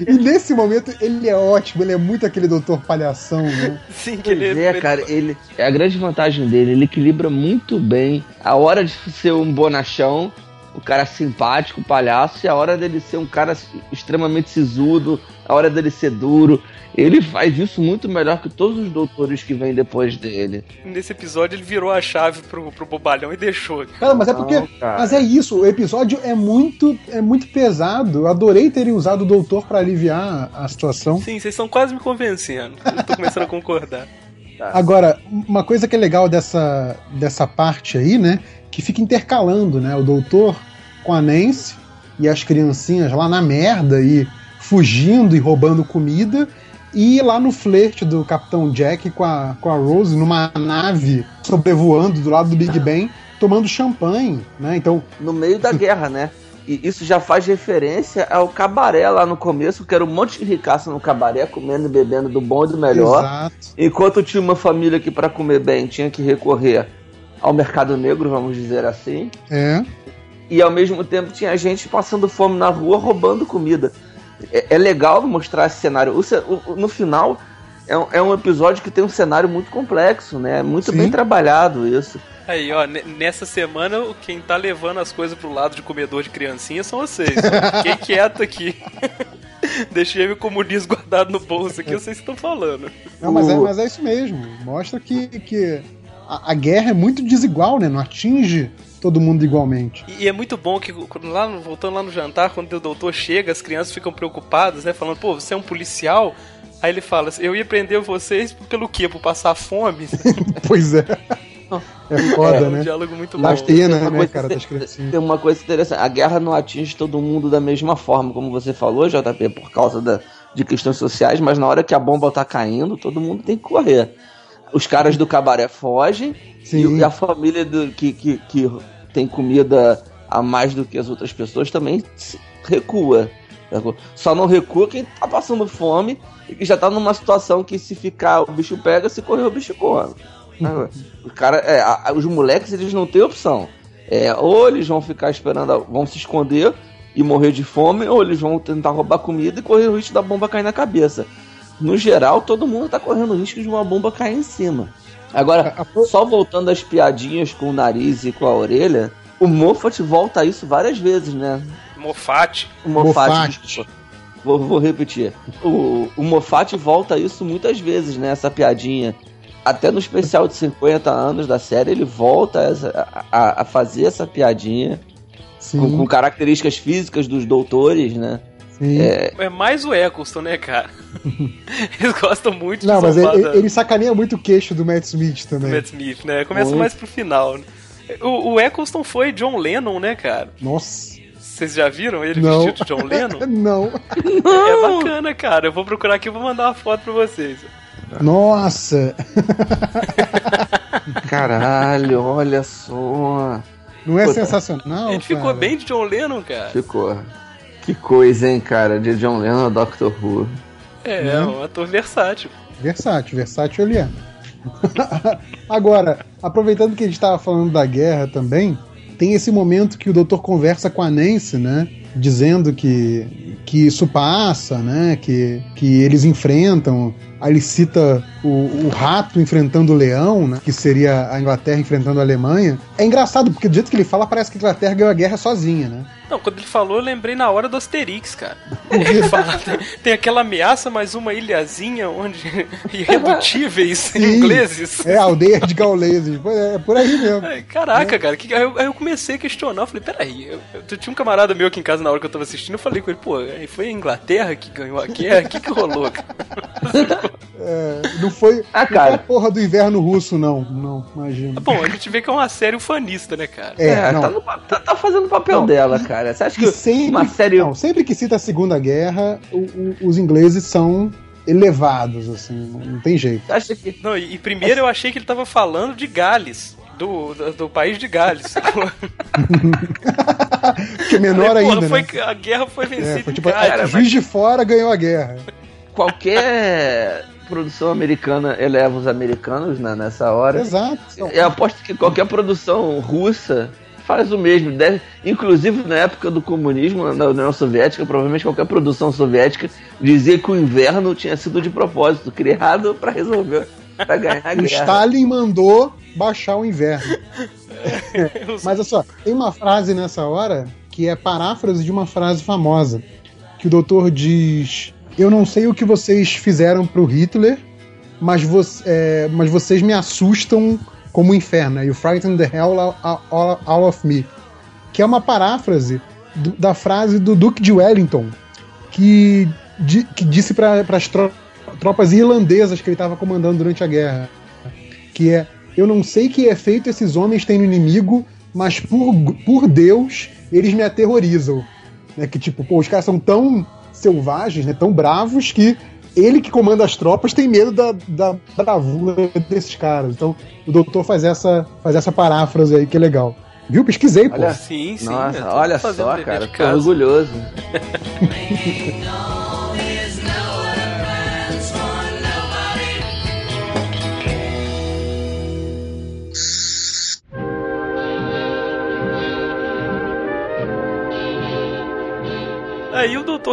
E nesse momento ele é ótimo, ele é muito aquele doutor palhação, né? Sim, que Pois ele é, cara, ele. É a grande vantagem dele, ele equilibra muito bem a hora de ser um bonachão, o cara simpático, palhaço, e a hora dele ser um cara extremamente sisudo, a hora dele ser duro. Ele faz isso muito melhor que todos os doutores que vêm depois dele. Nesse episódio ele virou a chave pro, pro bobalhão e deixou. Cara, mas é porque. Não, cara. Mas é isso, o episódio é muito, é muito pesado. Eu adorei terem usado o doutor pra aliviar a situação. Sim, vocês estão quase me convencendo. Eu tô começando a concordar. Agora, uma coisa que é legal dessa, dessa parte aí, né? Que fica intercalando, né? O doutor com a Nancy e as criancinhas lá na merda e fugindo e roubando comida. E lá no flerte do Capitão Jack com a, com a Rose numa nave sobrevoando do lado do Big Ben, tomando champanhe, né? Então, No meio da guerra, né? E isso já faz referência ao cabaré lá no começo, que era um monte de ricaço no cabaré, comendo e bebendo do bom e do melhor. exato. Enquanto tinha uma família que para comer bem tinha que recorrer ao mercado negro, vamos dizer assim, É. e ao mesmo tempo tinha gente passando fome na rua roubando comida. É, é legal mostrar esse cenário. O o- no final é um, é um episódio que tem um cenário muito complexo, né? Muito Sim. bem trabalhado isso. Aí, ó, ne- nessa semana, o- quem tá levando as coisas pro lado de comedor de criancinha são vocês. Fiquei quieto aqui. Deixei meu comunismo guardado no bolso aqui, eu sei o que estão falando. Não, mas, é, mas é isso mesmo. Mostra que, que a, a guerra é muito desigual, né? Não atinge todo mundo igualmente. E, é muito bom que, lá, no- voltando lá no jantar, quando o doutor chega, as crianças ficam preocupadas, né? Falando, pô, você é um policial? Aí ele fala assim, eu ia prender vocês pelo quê? Por passar fome? Pois é. É foda, É um né? diálogo muito bom. Pena, Tem uma né, coisa- cara, das criancinhas. Tem uma coisa interessante. A guerra não atinge todo mundo da mesma forma, como você falou, JP, por causa da, de questões sociais, mas na hora que a bomba tá caindo, todo mundo tem que correr. Os caras do cabaré fogem Sim. e a família do, que, que, que tem comida a mais do que as outras pessoas também recua. Só não recua quem tá passando fome e que já tá numa situação que se ficar o bicho pega, se correr o bicho sacou? Os cara, é, a- os moleques eles não têm opção. É, ou eles vão ficar esperando, vão se esconder e morrer de fome, ou eles vão tentar roubar comida e correr o risco da bomba cair na cabeça. No geral, todo mundo tá correndo o risco de uma bomba cair em cima. Agora, só voltando às piadinhas com o nariz e com a orelha, o Moffat volta a isso várias vezes, né? Moffat. Moffat. Vou, vou repetir. O, o Moffat volta a isso muitas vezes, né? Essa piadinha. Até no especial de 50 anos da série, ele volta a, a- a fazer essa piadinha Sim, com, com características físicas dos doutores, né? Sim. É mais o Eccleston, né, cara? Eles gostam muito Não, de mas ele, da- ele sacaneia muito o queixo do Matt Smith do também. Matt Smith, né? Começa Muito. mais pro final. né? O, o Eccleston foi John Lennon, né, cara? Nossa. Vocês já viram ele Não. vestido de John Lennon? Não. É bacana, cara. Eu vou procurar aqui e vou mandar uma foto pra vocês. Nossa. Caralho, olha só. Não é Puta. sensacional? ele ficou cara? bem de John Lennon, cara. Ficou. Que coisa, hein, cara? De John Lennon a Doctor Who. É, Né? é um ator versátil. Versátil, versátil ele é. Agora, aproveitando que a gente estava falando da guerra também, tem esse momento que o doutor conversa com a Nancy, né? Dizendo que, que isso passa, né? Que, que eles enfrentam. Aí ele cita o, o rato enfrentando o leão, né? Que seria a Inglaterra enfrentando a Alemanha. É engraçado, porque do jeito que ele fala, parece que a Inglaterra ganhou a guerra sozinha, né? Não, quando ele falou, eu lembrei na hora do Asterix, cara. Ele fala, tem, tem aquela ameaça, mas uma ilhazinha onde irredutíveis Sim. ingleses. É, a aldeia de gauleses. É, é por aí mesmo. Caraca, cara, que, aí, eu, aí eu comecei a questionar, eu falei, peraí, eu, eu tinha um camarada meu aqui em casa na hora que eu tava assistindo, eu falei com ele, pô, aí foi a Inglaterra que ganhou a guerra? O que que rolou, cara? É, não foi, Ah, não foi cara. a porra do inverno russo, não. Não, imagina. Bom, a gente vê que é uma série ufanista, né, cara? É, É, não. tá, no tá- tá fazendo o papel Não, dela, cara. Você acha que sempre, uma série. não, sempre que cita a Segunda Guerra, o- o- os ingleses são elevados, assim, não tem jeito. Acha que. Não, e, e primeiro eu achei que ele tava falando de Gales. Do, do, do país de Gales. Que é menor porra, ainda, foi, né? A guerra foi vencida É, foi tipo, Gales. a Juiz de Fora ganhou a guerra. Qualquer produção americana eleva os americanos né, nessa hora. Exato. Eu aposto que qualquer produção russa faz o mesmo. Deve, inclusive na época do comunismo na União Soviética, provavelmente qualquer produção soviética dizia que o inverno tinha sido de propósito, criado para resolver, para ganhar a guerra. Stalin mandou baixar o inverno. Mas olha só, tem uma frase nessa hora que é paráfrase de uma frase famosa. Que o doutor diz: Eu não sei o que vocês fizeram pro Hitler, mas, vo é, mas vocês me assustam como o inferno. You frighten the hell out, of me. Que é uma paráfrase do- da frase do Duque de Wellington, que, di- que disse para as tropas irlandesas que ele estava comandando durante a guerra que é eu não sei que efeito esses homens têm no inimigo, mas por, por Deus eles me aterrorizam. Né? Que tipo, pô, os caras são tão selvagens, né? tão bravos que ele que comanda as tropas tem medo da, da bravura desses caras. Então o doutor faz essa, faz essa paráfrase aí que é legal. Viu? Pesquisei, pô. Olha, Sim, sim. eu Nossa, olha só, cara, tô orgulhoso.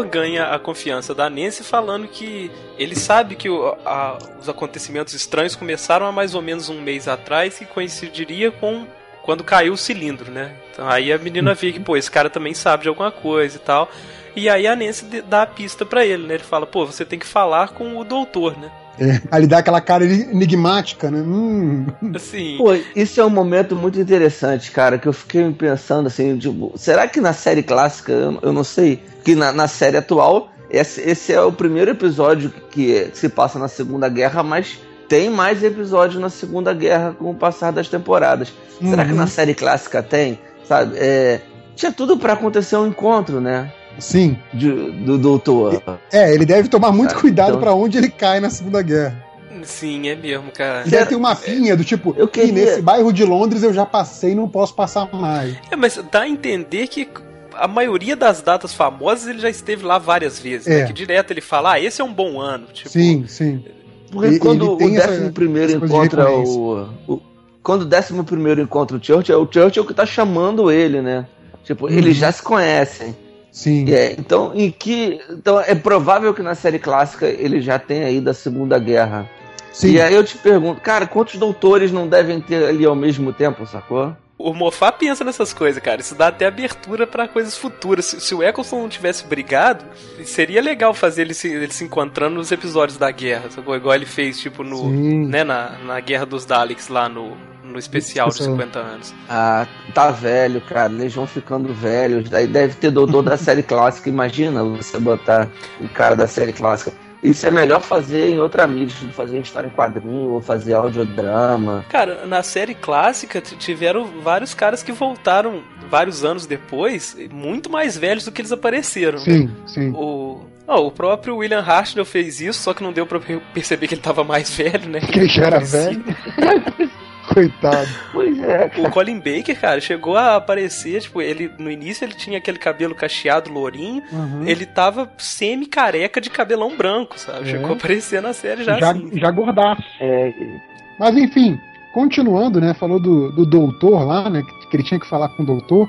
Ganha a confiança da Nancy falando que ele sabe que o- a- os acontecimentos estranhos começaram há mais ou menos um mês atrás, que coincidiria com quando caiu o cilindro, né? Então aí a menina vê que, pô, esse cara também sabe de alguma coisa e tal. E aí a Nancy dá a pista pra ele, né? Ele fala, pô, você tem que falar com o doutor, né? É, aí ele dá aquela cara enigmática, né? Hum. Assim. Pô, isso é um momento muito interessante, cara, que eu fiquei pensando assim, tipo, será que na série clássica, eu, eu não sei, que na, na série atual, esse, esse é o primeiro episódio que se passa na Segunda Guerra, mas tem mais episódios na Segunda Guerra com o passar das temporadas. Será que Uhum. na série clássica tem? Sabe? É, tinha tudo pra acontecer um encontro, né? Sim. de- do doutor. É, ele deve tomar muito Sabe, cuidado então- pra onde ele cai na Segunda Guerra. Sim, é mesmo, cara. Ele deve ter uma mapinha do tipo, Eu "Ih, queria- nesse bairro de Londres eu já passei e não posso passar mais. É, mas dá a entender que a maioria das datas famosas ele já esteve lá várias vezes, É. né? Que direto ele fala, ah, esse é um bom ano. Tipo, Sim, sim. Porque Ele- quando ele o essa- décimo primeiro essa de encontra o, o- Quando o décimo primeiro encontra o Churchill, é o Churchill que tá chamando ele, né? Tipo, eles Uhum. já se conhecem. Sim. É, então, em que. Então é provável que na série clássica ele já tenha ido da Segunda Guerra. sim. E aí eu te pergunto, cara, quantos doutores não devem ter ali ao mesmo tempo, sacou? O Moffat pensa nessas coisas, cara. Isso dá até abertura pra coisas futuras. Se, se o Eccleston não tivesse brigado, seria legal fazer ele se, ele se encontrando nos episódios da guerra, sacou? Igual ele fez, tipo, no. Sim. Né, na, na Guerra dos Daleks, lá no, no especial de Especial. 50 anos. Ah, tá velho, cara. Eles vão ficando velhos. Aí deve ter doutor da série clássica. Imagina você botar o cara da série clássica. Isso é melhor fazer em outra mídia, tipo, fazer história em quadrinho ou fazer audiodrama. Cara, na série clássica tiveram vários caras que voltaram vários anos depois, muito mais velhos do que eles apareceram. Sim, sim. O, ó, o próprio William Hartnell fez isso, só que não deu pra per- perceber que ele tava mais velho, né? Que ele já era velho. Coitado. Pois é, O Colin Baker, cara, chegou a aparecer, tipo, ele no início ele tinha aquele cabelo cacheado lourinho, Uhum. ele tava semi-careca de cabelão branco, sabe? É. Chegou a aparecer na série já, Já, assim. já gordaço. É, Mas enfim, continuando, né? Falou do, do doutor lá, né? Que, que ele tinha que falar com o doutor.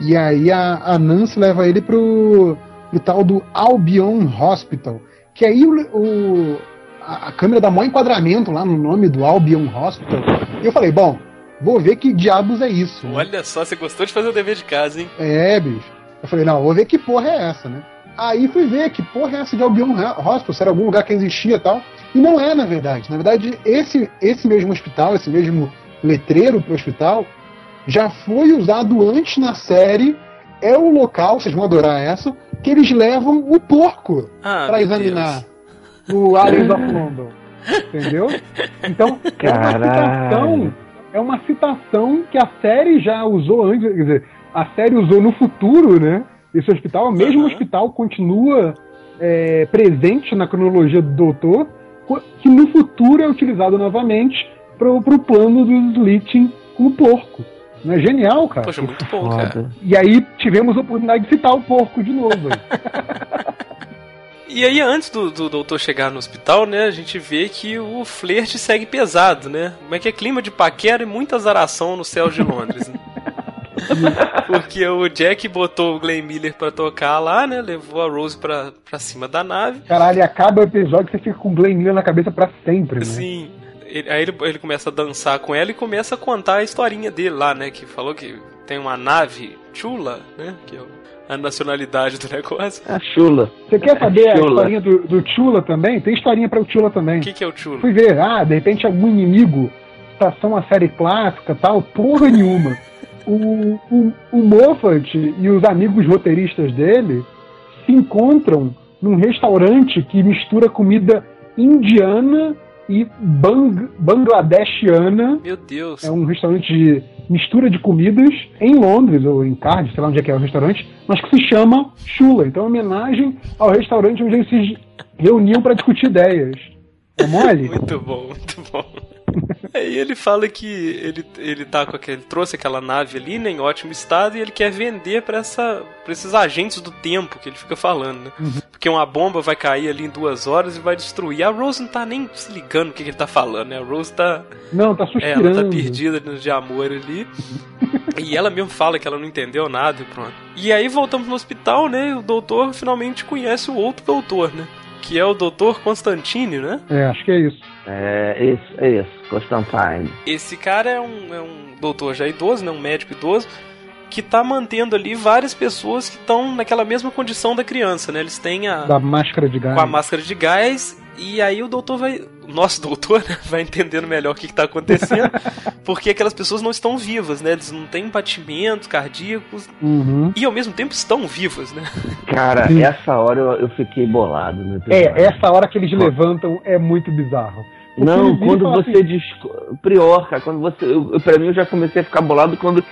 E aí a, a Nancy leva ele pro, pro tal do Albion Hospital. Que aí o, o- a, a câmera dá maior enquadramento lá no nome do Albion Hospital. E eu falei, bom, vou ver que diabos é isso. né? Olha só, você gostou de fazer o dever de casa, hein? É, bicho. Eu falei, não, vou ver que porra é essa, né? Aí fui ver que porra é essa de Albion Hospital, se era algum lugar que existia e tal. E não é, na verdade. Na verdade, esse, esse mesmo hospital, esse mesmo letreiro pro hospital, já foi usado antes na série. É o local, vocês vão adorar essa, que eles levam o porco Ah, pra meu examinar Deus. No Aliens of London. Entendeu? Então, é uma Caralho. citação. É uma citação que a série já usou antes. Quer dizer, a série usou no futuro, né? Esse hospital, o mesmo Aham. hospital continua é, presente na cronologia do Doutor, que no futuro é utilizado novamente pro, pro plano do Slitting com o porco. Não é genial, cara? Poxa, muito bom, cara. E aí tivemos a oportunidade de citar o porco de novo. E aí, antes do, do doutor chegar no hospital, né, a gente vê que o flerte segue pesado, né? Como é que é clima de paquera e muita azaração no céu de Londres, né? Porque o Jack botou o Glenn Miller pra tocar lá, né? Levou a Rose pra, pra cima da nave. Caralho, acaba o episódio que você fica com o Glenn Miller na cabeça pra sempre, né? Assim, ele- aí ele, ele começa a dançar com ela e começa a contar a historinha dele lá, né? Que falou que tem uma nave chula, né? Que é o- a nacionalidade do negócio. É chula. Você quer saber a Chula. historinha do, do Chula também? Tem historinha pra o Chula também. O que, que é o chula? Fui ver, ah, de repente algum inimigo, estação a série clássica tal, porra nenhuma. O, o, o Moffat e os amigos roteiristas dele se encontram num restaurante que mistura comida indiana e bang, bangladeshiana. Meu Deus. É um restaurante de mistura de comidas em Londres, ou em Cardiff, sei lá onde é que é o restaurante, mas que se chama Chula. Então é homenagem ao restaurante onde eles se reuniam para discutir ideias. É mole? Muito bom, muito bom. Aí ele fala que ele, ele tá com aquele. trouxe aquela nave ali, né, em ótimo estado, e ele quer vender pra, essa, pra esses agentes do tempo que ele fica falando, né? Porque uma bomba vai cair ali em duas horas e vai destruir. A Rose não tá nem se ligando o que, que ele tá falando, né? A Rose tá. Não, tá É, suspirando. ela tá perdida de amor ali. e ela mesmo fala que ela não entendeu nada e pronto. E aí voltamos no hospital, né? E o doutor finalmente conhece o outro doutor, né? Que é o doutor Constantine, né? É, acho que é isso. É isso, é isso. Constantine. Esse cara é um, é um doutor já idoso, né? Um médico idoso. Que tá mantendo ali várias pessoas que estão naquela mesma condição da criança, né? Eles têm a, Da máscara de gás. com a máscara de gás. E aí o doutor vai. O nosso doutor né, vai entendendo melhor o que, que tá acontecendo. porque aquelas pessoas não estão vivas, né? Eles não têm batimentos cardíacos. Uhum. E ao mesmo tempo estão vivas, né? Cara, Sim. essa hora eu, eu fiquei bolado episódio. É, essa hora que eles levantam é muito bizarro. Porque Não, quando você assim, descobre. Prior, cara, quando você. Eu- pra mim eu já comecei a ficar bolado quando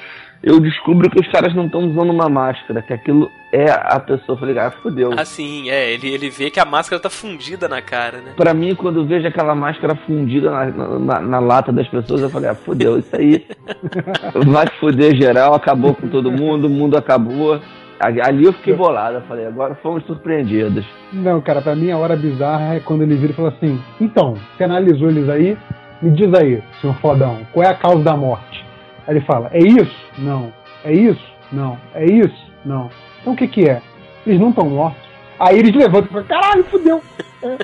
eu descubro que os caras não estão usando uma máscara, que aquilo é a pessoa. Eu falei, ah, fodeu. Assim, é, ele, ele vê que a máscara tá fundida na cara, né? Pra mim, quando eu vejo aquela máscara fundida na, na, na lata das pessoas, eu falei, ah, fodeu, isso aí vai foder geral, acabou com todo mundo, o mundo acabou. Ali eu fiquei bolado, eu falei, agora fomos surpreendidos. Não, cara, pra mim a hora bizarra é quando ele vira e fala assim: então, você analisou eles aí? Me diz aí, senhor fodão, qual é a causa da morte? Aí ele fala: é isso? Não. É isso? Não. É isso? Não. Então o que que é? Eles não estão mortos. Aí eles levantam e falam: caralho, fudeu. É,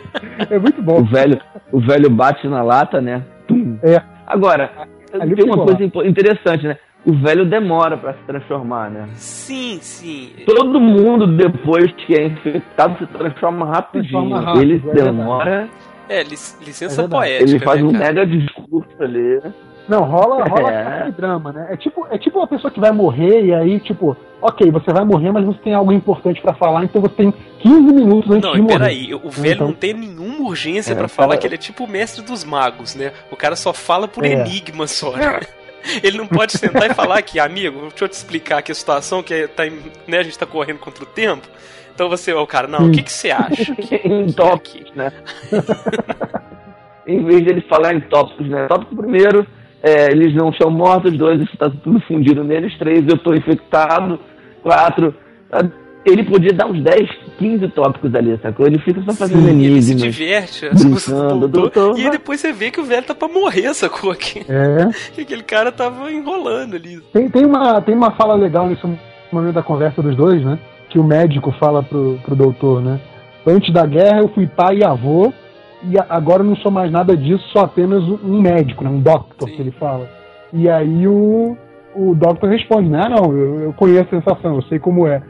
é muito O bom. velho, o velho bate na lata, né? Tum. É. Agora, Ali tem uma coisa lá. interessante, né? O velho demora pra se transformar, né? Sim, sim. Todo mundo, depois que é infectado, se transforma rapidinho. Transforma rápido, ele é demora, É, lic- licença É poética. ele faz né, um cara? mega discurso ali. Não, rola, rola É. drama, né? É tipo, é tipo uma pessoa que vai morrer e aí, tipo, ok, você vai morrer, mas você tem algo importante pra falar, então você tem 15 minutos antes Não, de e morrer. peraí, o velho Então- não tem nenhuma urgência É, pra o falar cara- que ele é tipo o mestre dos magos, né? O cara só fala por É. enigma só. né? Ele não pode sentar e falar aqui, amigo, deixa eu te explicar aqui a situação, que tá, em- né, a gente tá correndo contra o tempo. Então você, ó, o cara, não, o que, que você acha? Que, em é tópicos, aqui? né? em vez dele falar em tópicos, né? Tópico primeiro, é, eles não são mortos, dois, isso tá tudo fundido neles, três, eu tô infectado, quatro. Ele podia dar uns 10, 15 tópicos ali, sacou? Ele fica só fazendo Ele se diverte, Brincando, doutor, e depois você vê que o velho tá pra morrer, sacou? Que, É. que aquele cara tava enrolando ali. Tem, tem, uma, tem uma fala legal nesse momento da conversa dos dois, né? Que o médico fala pro, pro doutor, né? Antes da guerra eu fui pai e avô, e agora eu não sou mais nada disso, sou apenas um um médico, né? Um doctor, Sim. que ele fala. E aí o, o doctor responde, né? Ah, não, eu, eu conheço a sensação, eu sei como é.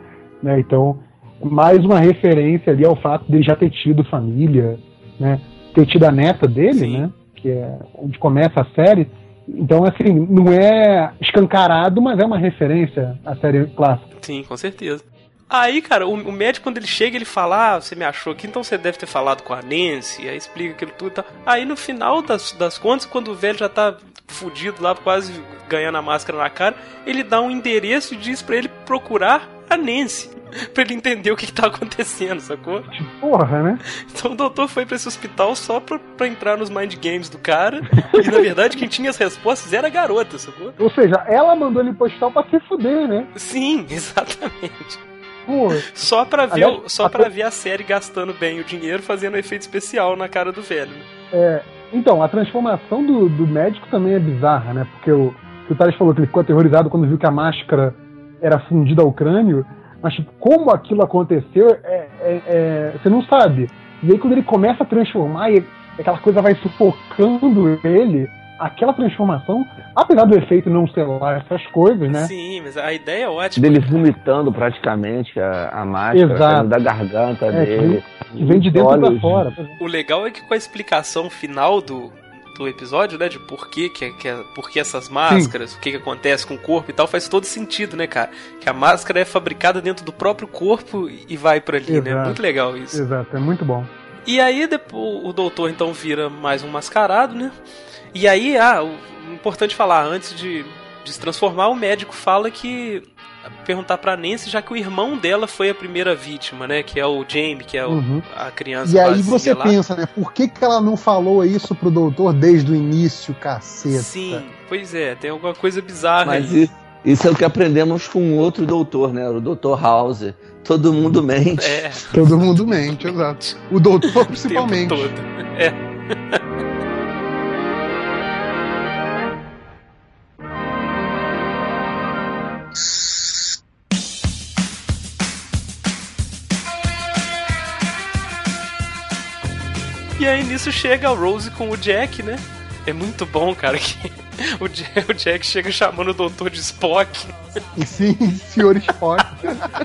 Né? Então, mais uma referência ali ao fato dele já ter tido família, né? Ter tido a neta dele, Sim. né? Que é onde começa a série. Então, assim, não é escancarado, mas é uma referência à série clássica. Sim, com certeza. Aí, cara, o, o médico, quando ele chega, ele fala: Ah, você me achou aqui, então você deve ter falado com a Nancy. Aí explica aquilo tudo e tal. Aí, no final das, das contas, quando o velho já tá fudido lá, quase ganhando a máscara na cara, ele dá um endereço e diz pra ele procurar a Nancy. Pra ele entender o que, que tá acontecendo, sacou? Porra, né? Então o doutor foi pra esse hospital só pra, pra entrar nos mind games do cara. E na verdade quem tinha as respostas era a garota, sacou? Ou seja, ela mandou ele pro hospital pra se fuder, né? Sim, exatamente. Porra. Só pra ver, Aliás, só a pra ver a série gastando bem o dinheiro, fazendo efeito especial na cara do velho. né? É, então, a transformação do, do médico também é bizarra, né? Porque o, que o Thales falou que ele ficou aterrorizado quando viu que a máscara era fundida ao crânio, mas tipo, como aquilo aconteceu, é, é- é- você não sabe. E aí quando ele começa a transformar e aquela coisa vai sufocando ele, aquela transformação, apesar do efeito não ser lá essas coisas, né? Sim, mas a ideia é ótima. Dele vomitando praticamente a, a máscara, Exato. da garganta É, dele. Que vem de dentro pra fora. O legal é que com a explicação final do, do episódio, né, de por que, que, que, por que essas máscaras, o que, que acontece com o corpo e tal, faz todo sentido, né, cara? Que a máscara é fabricada dentro do próprio corpo e vai pra ali, né? Exato. Muito legal isso. Exato, é muito bom. E aí depois, o doutor então vira mais um mascarado, né? E aí, ah, o importante falar, antes de, de se transformar, o médico fala que. Perguntar pra Nancy, já que o irmão dela foi a primeira vítima, né? Que é o Jamie, que é o- Uhum. a criança E aí você lá. pensa, né? Por que, que ela não falou isso pro doutor desde o início, caceta? Sim, pois é, tem alguma coisa bizarra Mas aí. i- isso é o que aprendemos com o outro doutor, né? O doutor House. Todo mundo mente. É, Todo mundo mente, exato. O doutor o tempo principalmente. todo. É. E aí nisso chega a Rose com o Jack, né? É muito bom, cara, que o Jack, o Jack chega chamando o doutor de Spock. Sim, senhor Spock.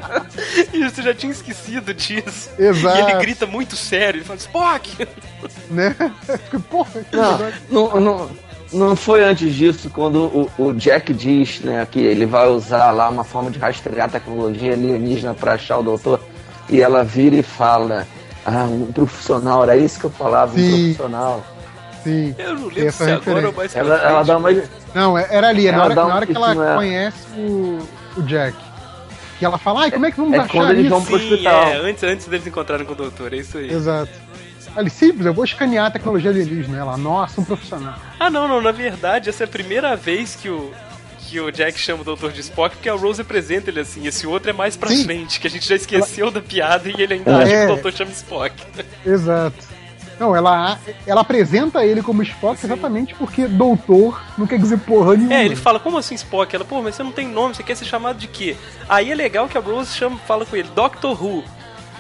Isso, eu já tinha esquecido disso. Exato. E ele grita muito sério, ele fala, Spock! Né? Porra, que Não, não, não, não foi antes disso, quando o, o Jack diz né, que ele vai usar lá uma forma de rastrear a tecnologia alienígena para achar o doutor, e ela vira e fala: Ah, um profissional, era isso que eu falava, um Sim. profissional. Sim. Eu não lembro essa se agora pra Ela, ela dá uma. Não, é- era ali, é na Ela hora, dá um- na hora que ela é- conhece o, o Jack. Que ela fala, ai, como é que vamos É achar quando eles isso? vão pro Sim, hospital. é, antes, antes deles encontrarem com o doutor, é isso aí. Exato. Ali, simples, eu vou escanear a tecnologia alienígena. Ela, nossa, um profissional. Ah, não, não, na verdade, essa é a primeira vez que o, que o Jack chama o doutor de Spock, porque a Rose apresenta ele assim, esse outro é mais pra Sim. frente, que a gente já esqueceu da piada e ele ainda É. acha que É. o doutor chama Spock. Exato. Não, ela, ela apresenta ele como Spock exatamente porque doutor não quer dizer porra nenhuma. É, ele fala, como assim Spock? Ela, pô, mas você não tem nome, você quer ser chamado de quê? Aí é legal que a Rose chama, fala com ele, Doctor Who.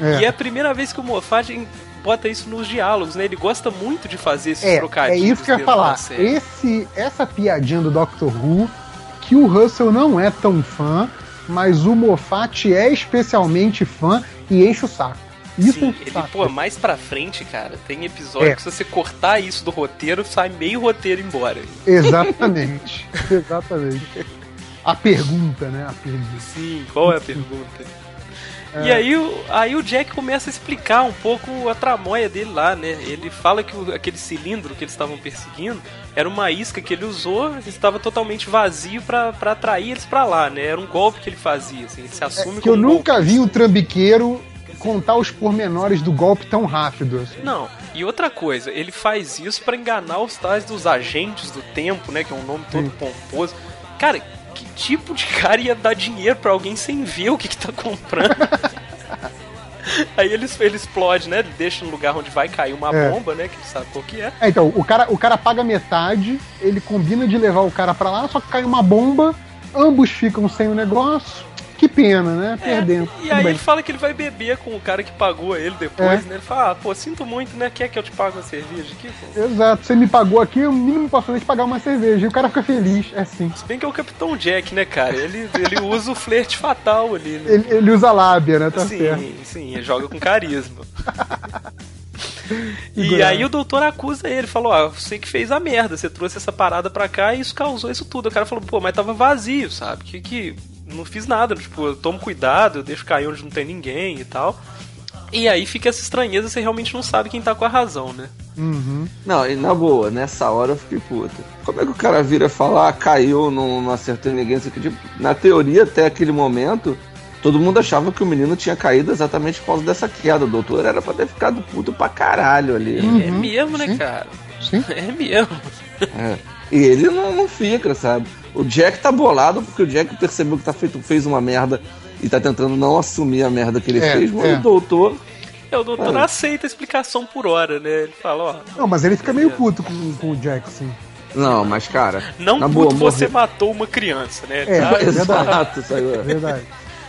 É. E é a primeira vez que o Moffat bota isso nos diálogos, né? Ele gosta muito de fazer esses É, é trocadilhos. isso que eu ia falar. Esse, essa piadinha do Doctor Who, que o Russell não é tão fã, mas o Moffat é especialmente fã e enche o saco. Isso Sim, o ele, saco. pô, mais pra frente, cara, tem episódio É. que se você cortar isso do roteiro, sai meio roteiro embora. Exatamente. exatamente. A pergunta, né? A pergunta. Sim, qual é a pergunta? E aí, o- aí o Jack começa a explicar um pouco a tramóia dele lá, né? Ele fala que o- aquele cilindro que eles estavam perseguindo era uma isca que ele usou, estava totalmente vazio pra pra atrair eles pra lá, né? Era um golpe que ele fazia, assim, ele se assume É Que eu nunca golpista. vi um trambiqueiro contar os pormenores do golpe tão rápido. assim. Não, e outra coisa, ele faz isso pra enganar os tais dos agentes do tempo, né? Que é um nome todo pomposo. Cara, tipo de cara ia dar dinheiro pra alguém sem ver o que, que tá comprando? Aí ele, ele explode, né? Ele deixa no lugar onde vai cair uma É. bomba, né? Que ele sabe qual que é. É, então, o cara, o cara paga metade, ele combina de levar o cara pra lá, só que cai uma bomba, ambos ficam sem o negócio. Que pena, né? Perdendo. É, e Tudo aí bem. ele fala que ele vai beber com o cara que pagou ele depois, É. né? Ele fala, ah, pô, sinto muito, né? Quer que eu te pague uma cerveja aqui? Pô? Exato, você me pagou aqui, o mínimo que posso fazer é te pagar uma cerveja. E o cara fica feliz, é assim. Se bem que é o Capitão Jack, né, cara? Ele, ele usa o flerte fatal ali, né? Ele, ele usa lábia, né? Tá certo. sim, sim, ele joga com carisma. e aí o doutor acusa ele, falou, ah, você que fez a merda, você trouxe essa parada pra cá e isso causou isso tudo. O cara falou, pô, mas tava vazio, sabe? Que que não fiz nada, tipo, eu tomo cuidado, eu deixo cair onde não tem ninguém e tal. E aí fica essa estranheza, você realmente não sabe quem tá com a razão, né? Uhum. Não, e na boa, nessa hora eu fiquei puto. Como é que o cara vira falar, ah, caiu, não, não acertou ninguém? Isso aqui, tipo, na teoria, até aquele momento, todo mundo achava que o menino tinha caído exatamente por causa dessa queda. O doutor era pra ter ficado puto pra caralho ali. É mesmo, né, sim. cara? Sim. É mesmo. É. E ele não, não fica, sabe? O Jack tá bolado porque o Jack percebeu que tá feito, fez uma merda e tá tentando não assumir a merda que ele É, fez, mas é. o doutor. É, o doutor Ah. aceita a explicação por hora, né? Ele fala, ó. Não, mas ele fica meio puto com, com o Jack, sim. Não, mas cara. Não na puto boa, você morre- matou uma criança, né? É. Tá? Exato? É verdade.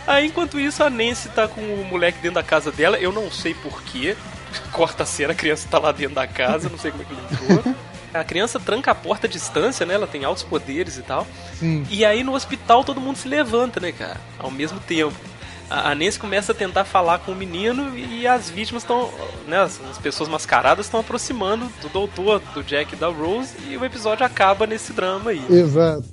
Aí enquanto isso a Nancy tá com o moleque dentro da casa dela, eu não sei porquê. Corta a cena, a criança tá lá dentro da casa, não sei como é que ele entrou. A criança tranca a porta à distância, né? Ela tem altos poderes e tal. Sim. E aí no hospital todo mundo se levanta, né, cara? Ao mesmo tempo. A a Nancy começa a tentar falar com o menino e as vítimas estão, né, as as pessoas mascaradas estão aproximando do doutor, do Jack e da Rose e o episódio acaba nesse drama aí. Exato.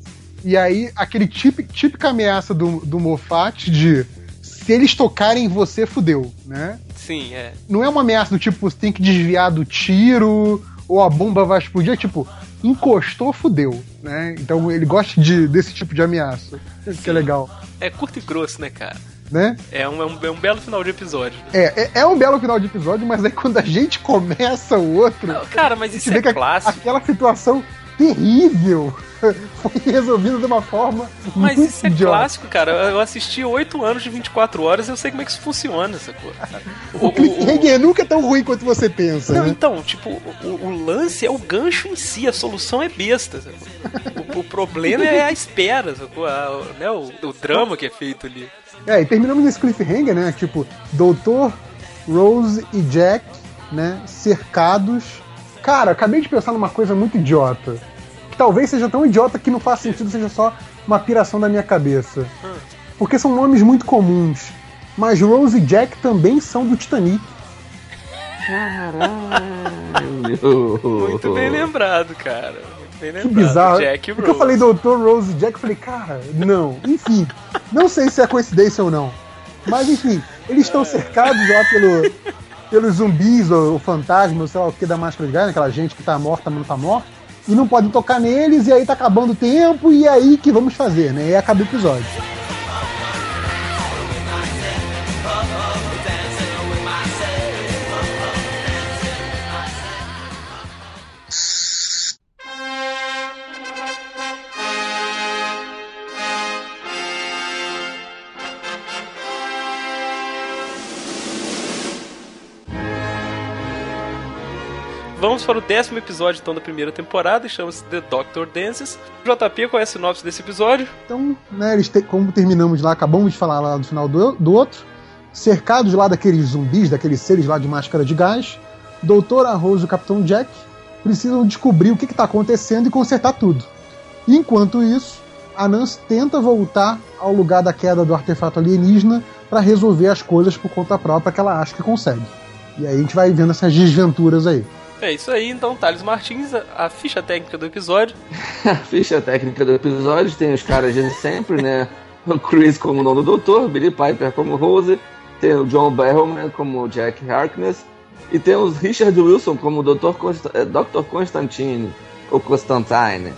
E aí, aquele típico, típica ameaça do, do Moffat de se eles tocarem em você, fudeu, né? Sim, é. Não é uma ameaça do tipo, você tem que desviar do tiro, ou a bomba vai explodir, é tipo, encostou, fudeu, né? Então ele gosta de, desse tipo de ameaça. Isso que é legal, É curto e grosso, né, cara? né? É um, é um, é um belo final de episódio. É, é, é um belo final de episódio, mas aí quando a gente começa o outro, Não, cara, mas isso é a- clássico. aquela situação terrível foi resolvida de uma forma Mas muito isso é idiota. clássico, cara. Eu assisti 8 anos de 24 horas e eu sei como é que isso funciona, sacou? O, O cliffhanger nunca é tão ruim quanto você pensa, Não, né? então, tipo, o, o lance é o gancho em si, a solução é besta. O, o problema é a espera, sacou? A- o- né, o, o drama que é feito ali. É, e terminamos nesse cliffhanger, né? Tipo, Doutor, Rose e Jack, né? Cercados. Cara, acabei de pensar numa coisa muito idiota. Que talvez seja tão idiota que não faz sentido, seja só uma piração da minha cabeça. Porque são nomes muito comuns. Mas Rose e Jack também são do Titanic. Muito bem lembrado, cara. Muito bem Que lembrado. bizarro. Jack e Porque eu falei Doutor, Rose e Jack, eu falei, cara, não. Enfim, não sei se é coincidência ou não. Mas enfim, eles estão cercados lá pelo, pelos zumbis ou, ou fantasmas, sei lá o que da máscara de gás, aquela gente que tá morta, mas não tá morta. E não podem tocar neles, e aí tá acabando o tempo, e aí que vamos fazer, né? E acaba o episódio. Vamos para o décimo episódio então da primeira temporada, chama-se The Doctor Dances. JP, qual é a sinopse desse episódio? Então, né, eles te- como terminamos lá, acabamos de falar lá do final do, do outro, cercados lá daqueles zumbis, daqueles seres lá de máscara de gás, Doutor Arroz e o Capitão Jack precisam descobrir o que está acontecendo e consertar tudo. Enquanto isso, a Nance tenta voltar ao lugar da queda do artefato alienígena para resolver as coisas por conta própria que ela acha que consegue. E aí a gente vai vendo essas desventuras aí. É isso aí, então, Thales Martins, a, ficha técnica do episódio. A ficha técnica do episódio tem os caras de sempre, né? O Chris como nome do doutor, Billy Piper como Rose, tem o John Barrowman como Jack Harkness, e temos Richard Wilson como Dr. Consta eh, Dr. Constantine, ou Constantine.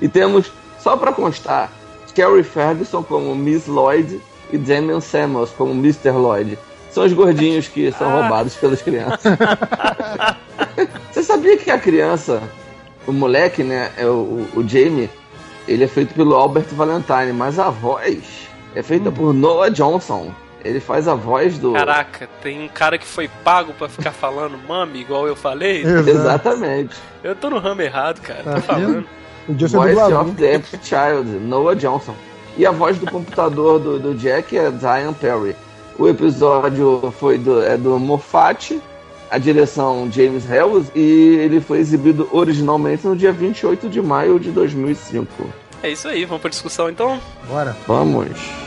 E temos, só pra constar, Carrie Ferguson como Miss Lloyd e Damian Samuels como Mr. Lloyd. São os gordinhos que são roubados pelas crianças. Você sabia que a criança, o moleque, né, é o, o Jamie, ele é feito pelo Albert Valentine, mas a voz é feita por Noah Johnson. Ele faz a voz do. Caraca, tem um cara que foi pago pra ficar falando mami, igual eu falei. Exato. Exatamente. Eu tô no ramo errado, cara. Tá Tô falando. ser Voice of the Empty Child, Noah Johnson. E a voz do computador do, do Jack é Diane Perry. O episódio foi do, é do Moffat, a direção James Helms, e ele foi exibido originalmente no dia 28 de maio de 2005. É isso aí, vamos pra discussão então? Bora. Vamos.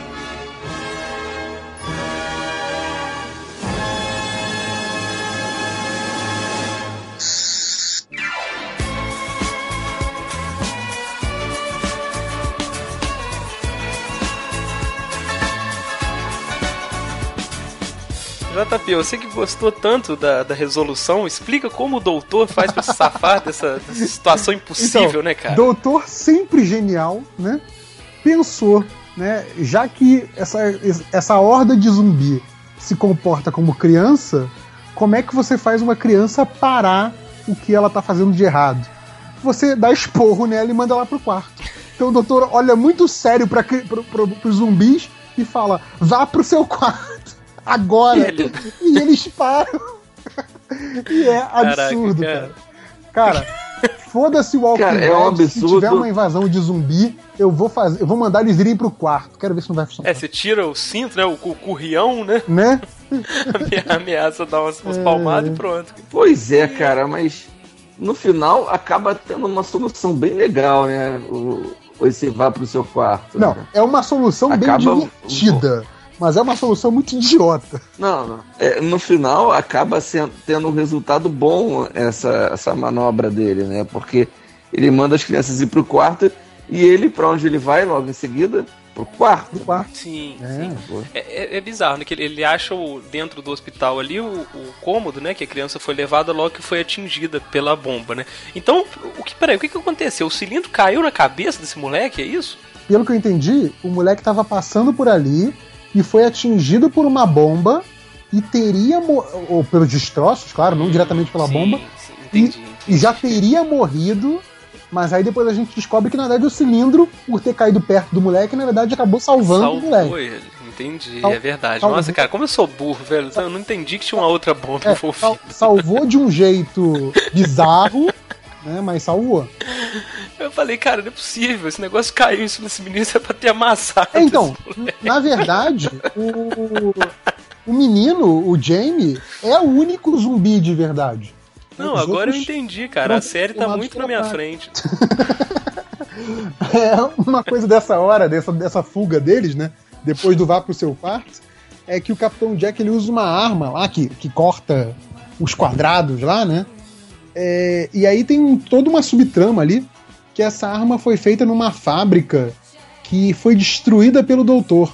JP, você que gostou tanto da, da resolução, explica como o doutor faz pra se safar dessa, dessa situação impossível, Então, né, cara? Doutor sempre genial, né? Pensou né? Já que essa, essa horda de zumbi se comporta como criança, como é que você faz uma criança parar o que ela tá fazendo de errado? Você dá esporro nela e manda ela pro quarto. Então o doutor olha muito sério para pro, pro, pros zumbis e fala: vá pro seu quarto, agora. E ele- E eles param. e é Caraca, absurdo, cara. cara. Cara, foda-se o Walking Cara, Dead. é um Se absurdo. tiver uma invasão de zumbi, eu vou fazer, eu vou mandar eles irem pro quarto. Quero ver se não vai funcionar. É, você tira o cinto, né? O, o currião, né? Né? Ameaça dar umas, umas É. palmadas e pronto. Pois é, cara, mas no final acaba tendo uma solução bem legal, né? O, esse vá pro seu quarto. Não, né? é uma solução Acaba- bem divertida, mas é uma solução muito idiota. Não, não. É, no final acaba sendo, tendo um resultado bom essa, essa manobra dele, né? Porque ele manda as crianças ir pro quarto e ele, pra onde ele vai logo em seguida? Pro quarto. Do quarto. Sim, É. sim. É, é- é bizarro, né? Que ele, ele acha o, dentro do hospital ali o, o cômodo, né? Que a criança foi levada logo que foi atingida pela bomba, né? Então, o que, peraí, o que, que aconteceu? O cilindro caiu na cabeça desse moleque, é isso? Pelo que eu entendi, o moleque tava passando por ali e foi atingido por uma bomba e teria, ou pelos destroços, claro, não diretamente pela Sim, bomba, sim, e, entendi. e já teria morrido, mas aí depois a gente descobre que na verdade o cilindro, por ter caído perto do moleque, na verdade acabou salvando o Salvou moleque. ele, entendi, Sal- é verdade. salvou. Nossa, cara, como eu sou burro, velho. Eu não entendi que tinha uma outra bomba É, envolvida. sal- salvou de um jeito bizarro, né? Mas salvou. Eu falei, cara, não é possível. Esse negócio caiu em cima desse menino, isso é pra ter amassado. É, então, na verdade, o, o menino, o Jamie, é o único zumbi de verdade. Não, Os agora eu entendi, cara. A série tá muito na minha frente. É uma coisa dessa hora, dessa, dessa fuga deles, né? Depois do vá pro seu quarto, é que o Capitão Jack ele usa uma arma lá que, que corta os quadrados lá, né? É, e aí tem um- toda uma subtrama ali, que essa arma foi feita numa fábrica que foi destruída pelo doutor,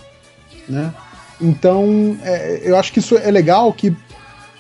né? Então, é, eu acho que isso é legal, que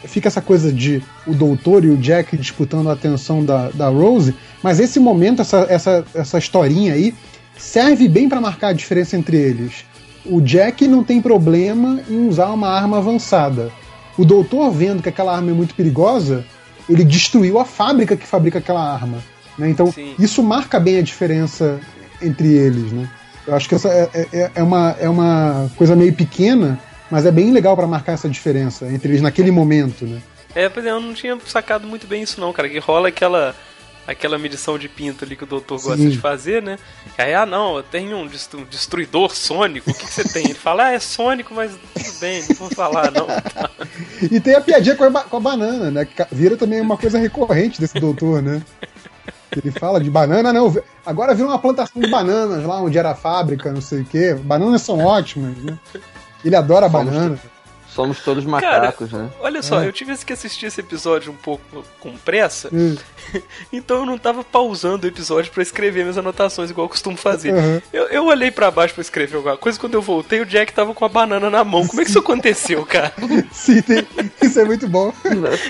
fica essa coisa de o doutor e o Jack disputando a atenção da, da Rose, mas esse momento, essa, essa, essa historinha aí, serve bem para marcar a diferença entre eles. O Jack não tem problema em usar uma arma avançada. O doutor, vendo que aquela arma é muito perigosa, ele destruiu a fábrica que fabrica aquela arma. né? Então, Sim. isso marca bem a diferença entre eles. Né? Eu acho que essa é, é- é uma, é uma coisa meio pequena, mas é bem legal para marcar essa diferença entre eles naquele momento. Né? É, pois é, eu não tinha sacado muito bem isso não, cara. Que rola aquela aquela medição de pinto ali que o doutor gosta Sim. de fazer, né? Aí, ah, não, eu tenho um destru- destruidor sônico. O que, que você tem? Ele fala, ah, é sônico, mas tudo bem, não vou falar, não. Tá. E tem a piadinha com a, com a banana, né? Que vira também uma coisa recorrente desse doutor, né? Ele fala de banana, não. Agora virou uma plantação de bananas lá onde era a fábrica, não sei o quê. Bananas são ótimas, né? Ele adora banana. Somos todos macacos, né? Olha só, É. eu tive que assistir esse episódio um pouco com pressa, Hum, então eu não tava pausando o episódio pra escrever minhas anotações, igual eu costumo fazer. Uhum. Eu, eu olhei pra baixo pra escrever alguma coisa, quando eu voltei, o Jack tava com a banana na mão. Como é que isso aconteceu, cara? Sim, tem- isso é muito bom.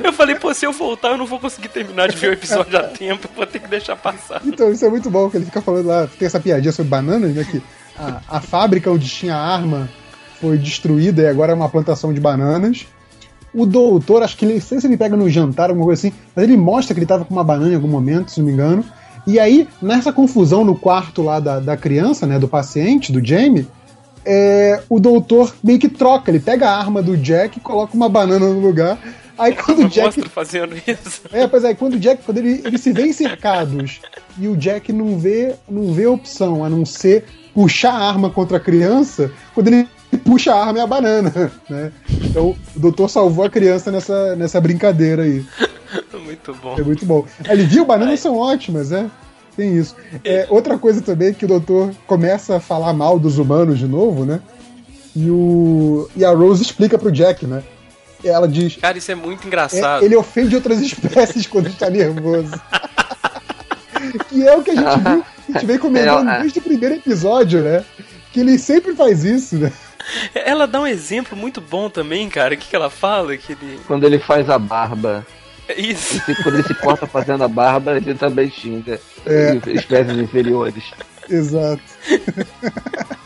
Eu falei, pô, se eu voltar, eu não vou conseguir terminar de ver o episódio a tempo, eu vou ter que deixar passar. Então, isso é muito bom, que ele fica falando lá, tem essa piadinha sobre bananas, né? Que a, a fábrica onde tinha a arma foi destruída e agora é uma plantação de bananas. O doutor, acho que ele, sei se ele pega no jantar, alguma coisa assim, mas ele mostra que ele tava com uma banana em algum momento, se não me engano. E aí, nessa confusão no quarto lá da, da criança, né, do paciente, do Jamie, é, o doutor meio que troca, ele pega a arma do Jack e coloca uma banana no lugar. Aí quando o Jack fazendo isso. é, pois é, quando o Jack, quando ele, eles se vê cercados e o Jack não vê, não vê opção a não ser puxar a arma contra a criança, quando ele puxa a arma é a banana, né? Então o doutor salvou a criança nessa, nessa brincadeira aí. Muito bom. É muito bom. Ele viu, bananas são ótimas, né? Tem isso. É, outra coisa também é que o doutor começa a falar mal dos humanos de novo, né? E, o, e a Rose explica pro Jack, né? Ela diz: Cara, isso é muito é, engraçado. ele ofende outras espécies quando está nervoso. que é o que a gente viu, a gente vem comentando É, é. desde o primeiro episódio, né? Que ele sempre faz isso, né? Ela dá um exemplo muito bom também, cara. O que, que ela fala? Que ele. Quando ele faz a barba, isso. quando ele se corta fazendo a barba, ele também xinga É. espécies inferiores. Exato.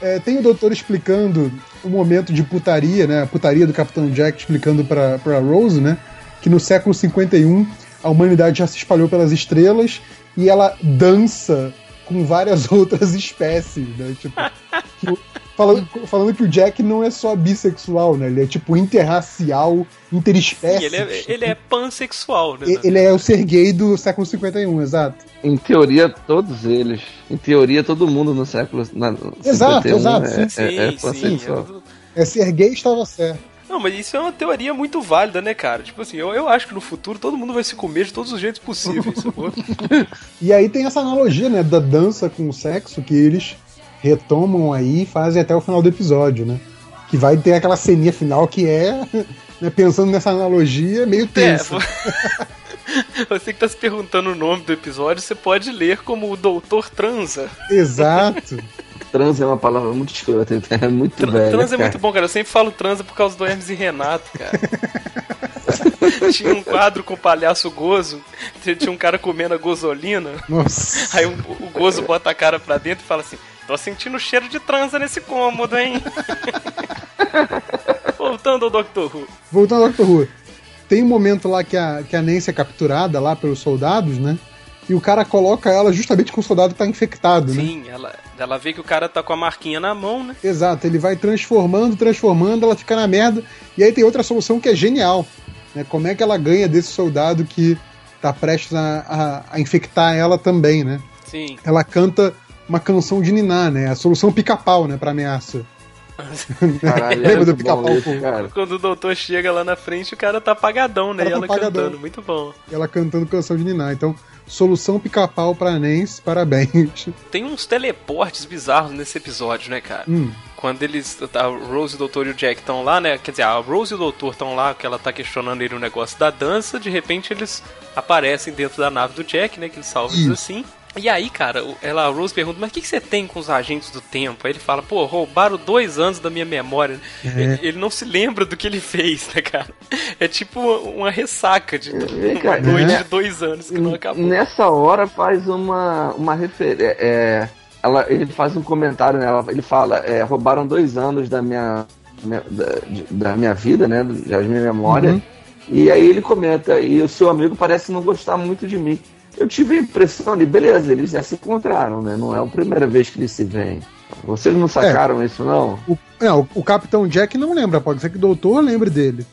É, tem o doutor explicando o momento de putaria, né? A putaria do Capitão Jack explicando pra, pra Rose, né? Que no século 51 a humanidade já se espalhou pelas estrelas e ela dança com várias outras espécies, né? Tipo, falando, falando que o Jack não é só bissexual, né? Ele é tipo interracial, Sim, interespécie. ele é, ele é pansexual, né? Ele é o ser gay do século 51, exato. Em teoria, todos eles. Em teoria, todo mundo no século. Na, Exato, 51 exato, É, Sim, é, é sim. pansexual. é tudo- É ser gay estava certo. Não, mas isso é uma teoria muito válida, né, cara? Tipo assim, eu, eu acho que no futuro todo mundo vai se comer de todos os jeitos possíveis? E aí tem essa analogia, né, da dança com o sexo que eles retomam aí e fazem até o final do episódio, né? Que vai ter aquela ceninha final que é, né, pensando nessa analogia, meio É, tensa. você que tá se perguntando o nome do episódio, você pode ler como o Doutor Transa. Exato. Trans é uma palavra muito escrota, é muito velha. transa é cara. muito bom, cara. Eu sempre falo transa por causa do Hermes e Renato, cara. tinha um quadro com o palhaço Gozo, tinha um cara comendo a gozolina. Nossa. Aí o, o Gozo bota a cara pra dentro e fala assim: Tô sentindo cheiro de transa nesse cômodo, hein? Voltando ao Doctor Who. Voltando ao Doctor Who. Tem um momento lá que a, que a Nancy é capturada lá pelos soldados, né? E o cara coloca ela justamente com o soldado que tá infectado, né? Sim, ela, ela vê que o cara tá com a marquinha na mão, né? Exato, ele vai transformando, transformando, ela fica na merda. E aí tem outra solução que é genial. Né? Como é que ela ganha desse soldado que tá prestes a, a- a infectar ela também, né? Sim. Ela canta uma canção de Niná, né? A solução pica-pau, né, pra ameaça. Caralho, Lembra é do pica-pau. Quando o doutor chega lá na frente, o cara tá apagadão, né? O E ela tá apagadão. cantando, muito bom. Ela cantando canção de Niná. Então, solução pica-pau pra Nancy, parabéns. Tem uns teleportes bizarros nesse episódio, né, cara? Hum, Quando eles. A Rose, o doutor e o Jack estão lá, né? Quer dizer, a Rose e o doutor estão lá, que ela tá questionando ele o negócio da dança. De repente eles aparecem dentro da nave do Jack, né? Que ele salva eles Isso. assim. E aí, cara, ela, a Rose pergunta, mas o que, que você tem com os agentes do tempo? Aí ele fala, pô, roubaram dois anos da minha memória. É. Ele, ele não se lembra do que ele fez, né, cara? É tipo uma, uma ressaca de Vem uma cá, noite é. de dois anos que não acabou. Nessa hora faz uma, uma referência. É, ela, ele faz um comentário, né? Ela- Ele fala: é, roubaram dois anos da minha, minha- da, da minha vida, né? Da minha memória. Uhum. E aí ele comenta: e o seu amigo parece não gostar muito de mim. Eu tive a impressão de, beleza, eles já se encontraram, né? Não é a primeira vez que eles se veem. Vocês não sacaram isso, não? o, não, o Capitão Jack não lembra, pode ser que o doutor lembre dele.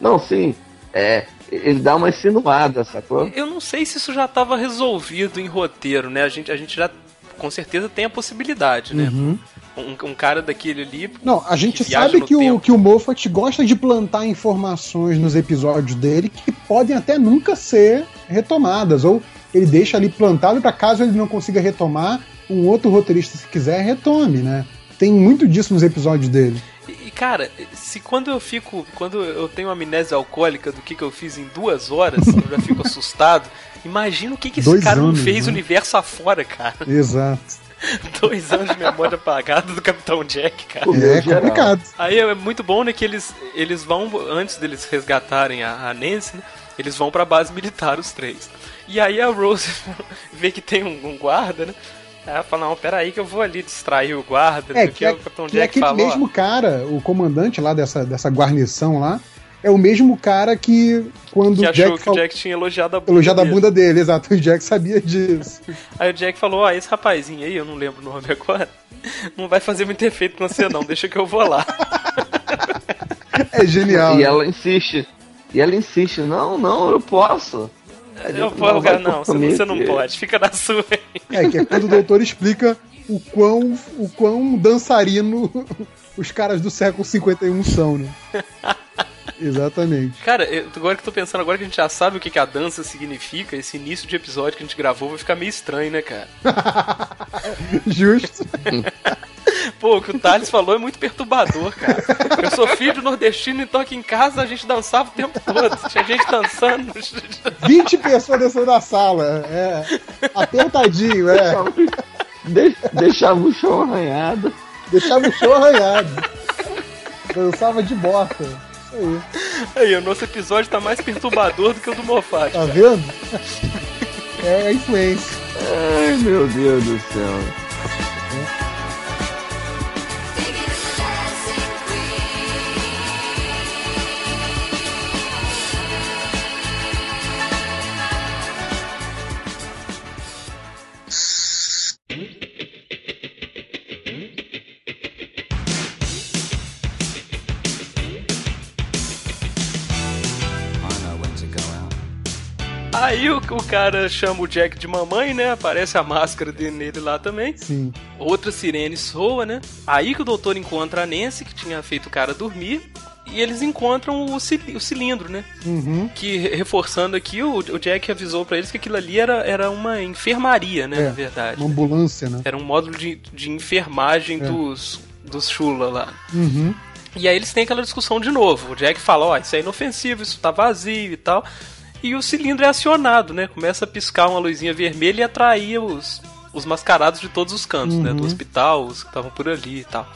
Não, sim. É, ele dá uma insinuada, sacou? Eu não sei se isso já estava resolvido em roteiro, né? A gente, a gente já com certeza tem a possibilidade, né? Uhum. Um, um cara daquele ali. Não, a gente que sabe que o, que o Moffat gosta de plantar informações nos episódios dele que podem até nunca ser retomadas. Ou ele deixa ali plantado para caso ele não consiga retomar, um outro roteirista, se quiser, retome, né? Tem muito disso nos episódios dele. E, cara, se quando eu fico. Quando eu tenho amnésia alcoólica do que, que eu fiz em duas horas, eu já fico assustado. Imagina o que, que esse Dois cara não anos, fez né? universo afora, cara. Exato. Dois anos de memória apagada do Capitão Jack, cara. É geral. complicado. Aí é muito bom, né, que eles, eles vão, antes deles resgatarem a, a Nancy, né, eles vão pra base militar, os três. E aí a Rose vê que tem um, um guarda, né? Aí ela fala, não, peraí que eu vou ali distrair o guarda, É, o que, é, o Capitão que é Jack aquele falou. mesmo cara, o comandante lá dessa, dessa guarnição lá, é o mesmo cara que quando que o achou Jack que o falou, Jack tinha elogiado a bunda elogiado a dele. bunda dele, exato. O Jack sabia disso. Aí o Jack falou, ó, esse rapazinho aí, eu não lembro o nome agora, não vai fazer muito efeito com você não, deixa que eu vou lá. É genial. E né? ela insiste. E ela insiste, não, não, eu posso. Eu Não, vou, cara, não, você, comigo. você não pode, fica na sua aí. É, que é quando o doutor explica o quão, o quão dançarino os caras do século 51 são, né? Exatamente. Cara, eu- agora que eu tô pensando, agora que a gente já sabe o que, que a dança significa, esse início de episódio que a gente gravou vai ficar meio estranho, né, cara? Justo. Pô, o que o Thales falou é muito perturbador, cara. Eu sou filho de nordestino, então aqui em casa a gente dançava o tempo todo. Tinha gente dançando. 20 pessoas dançando na sala. É. Apertadinho, é. De- deixava o chão arranhado. Deixava o show arranhado. Dançava de bota. Aí. Aí, o nosso episódio tá mais perturbador do que o do Moffat. Tá vendo? É a influência. Ai, meu Deus do céu. O, cara chama o Jack de mamãe, né? Aparece a máscara dele nele lá também. Sim. Outra sirene soa, né? Aí que o doutor encontra a Nancy, que tinha feito o cara dormir. E eles encontram o, cil- o cilindro, né? Uhum. Que, re- reforçando aqui, o, Jack avisou pra eles que aquilo ali era, era uma enfermaria, né? É, Na verdade. Uma ambulância, né? Era um módulo de, de enfermagem É. dos, dos Shula lá. Uhum. E aí eles têm aquela discussão de novo. O Jack fala, ó, isso é inofensivo, isso tá vazio e tal. E o cilindro é acionado, né? Começa a piscar uma luzinha vermelha e atrair os, os mascarados de todos os cantos, né? Do Uhum. hospital, os que estavam por ali e tal.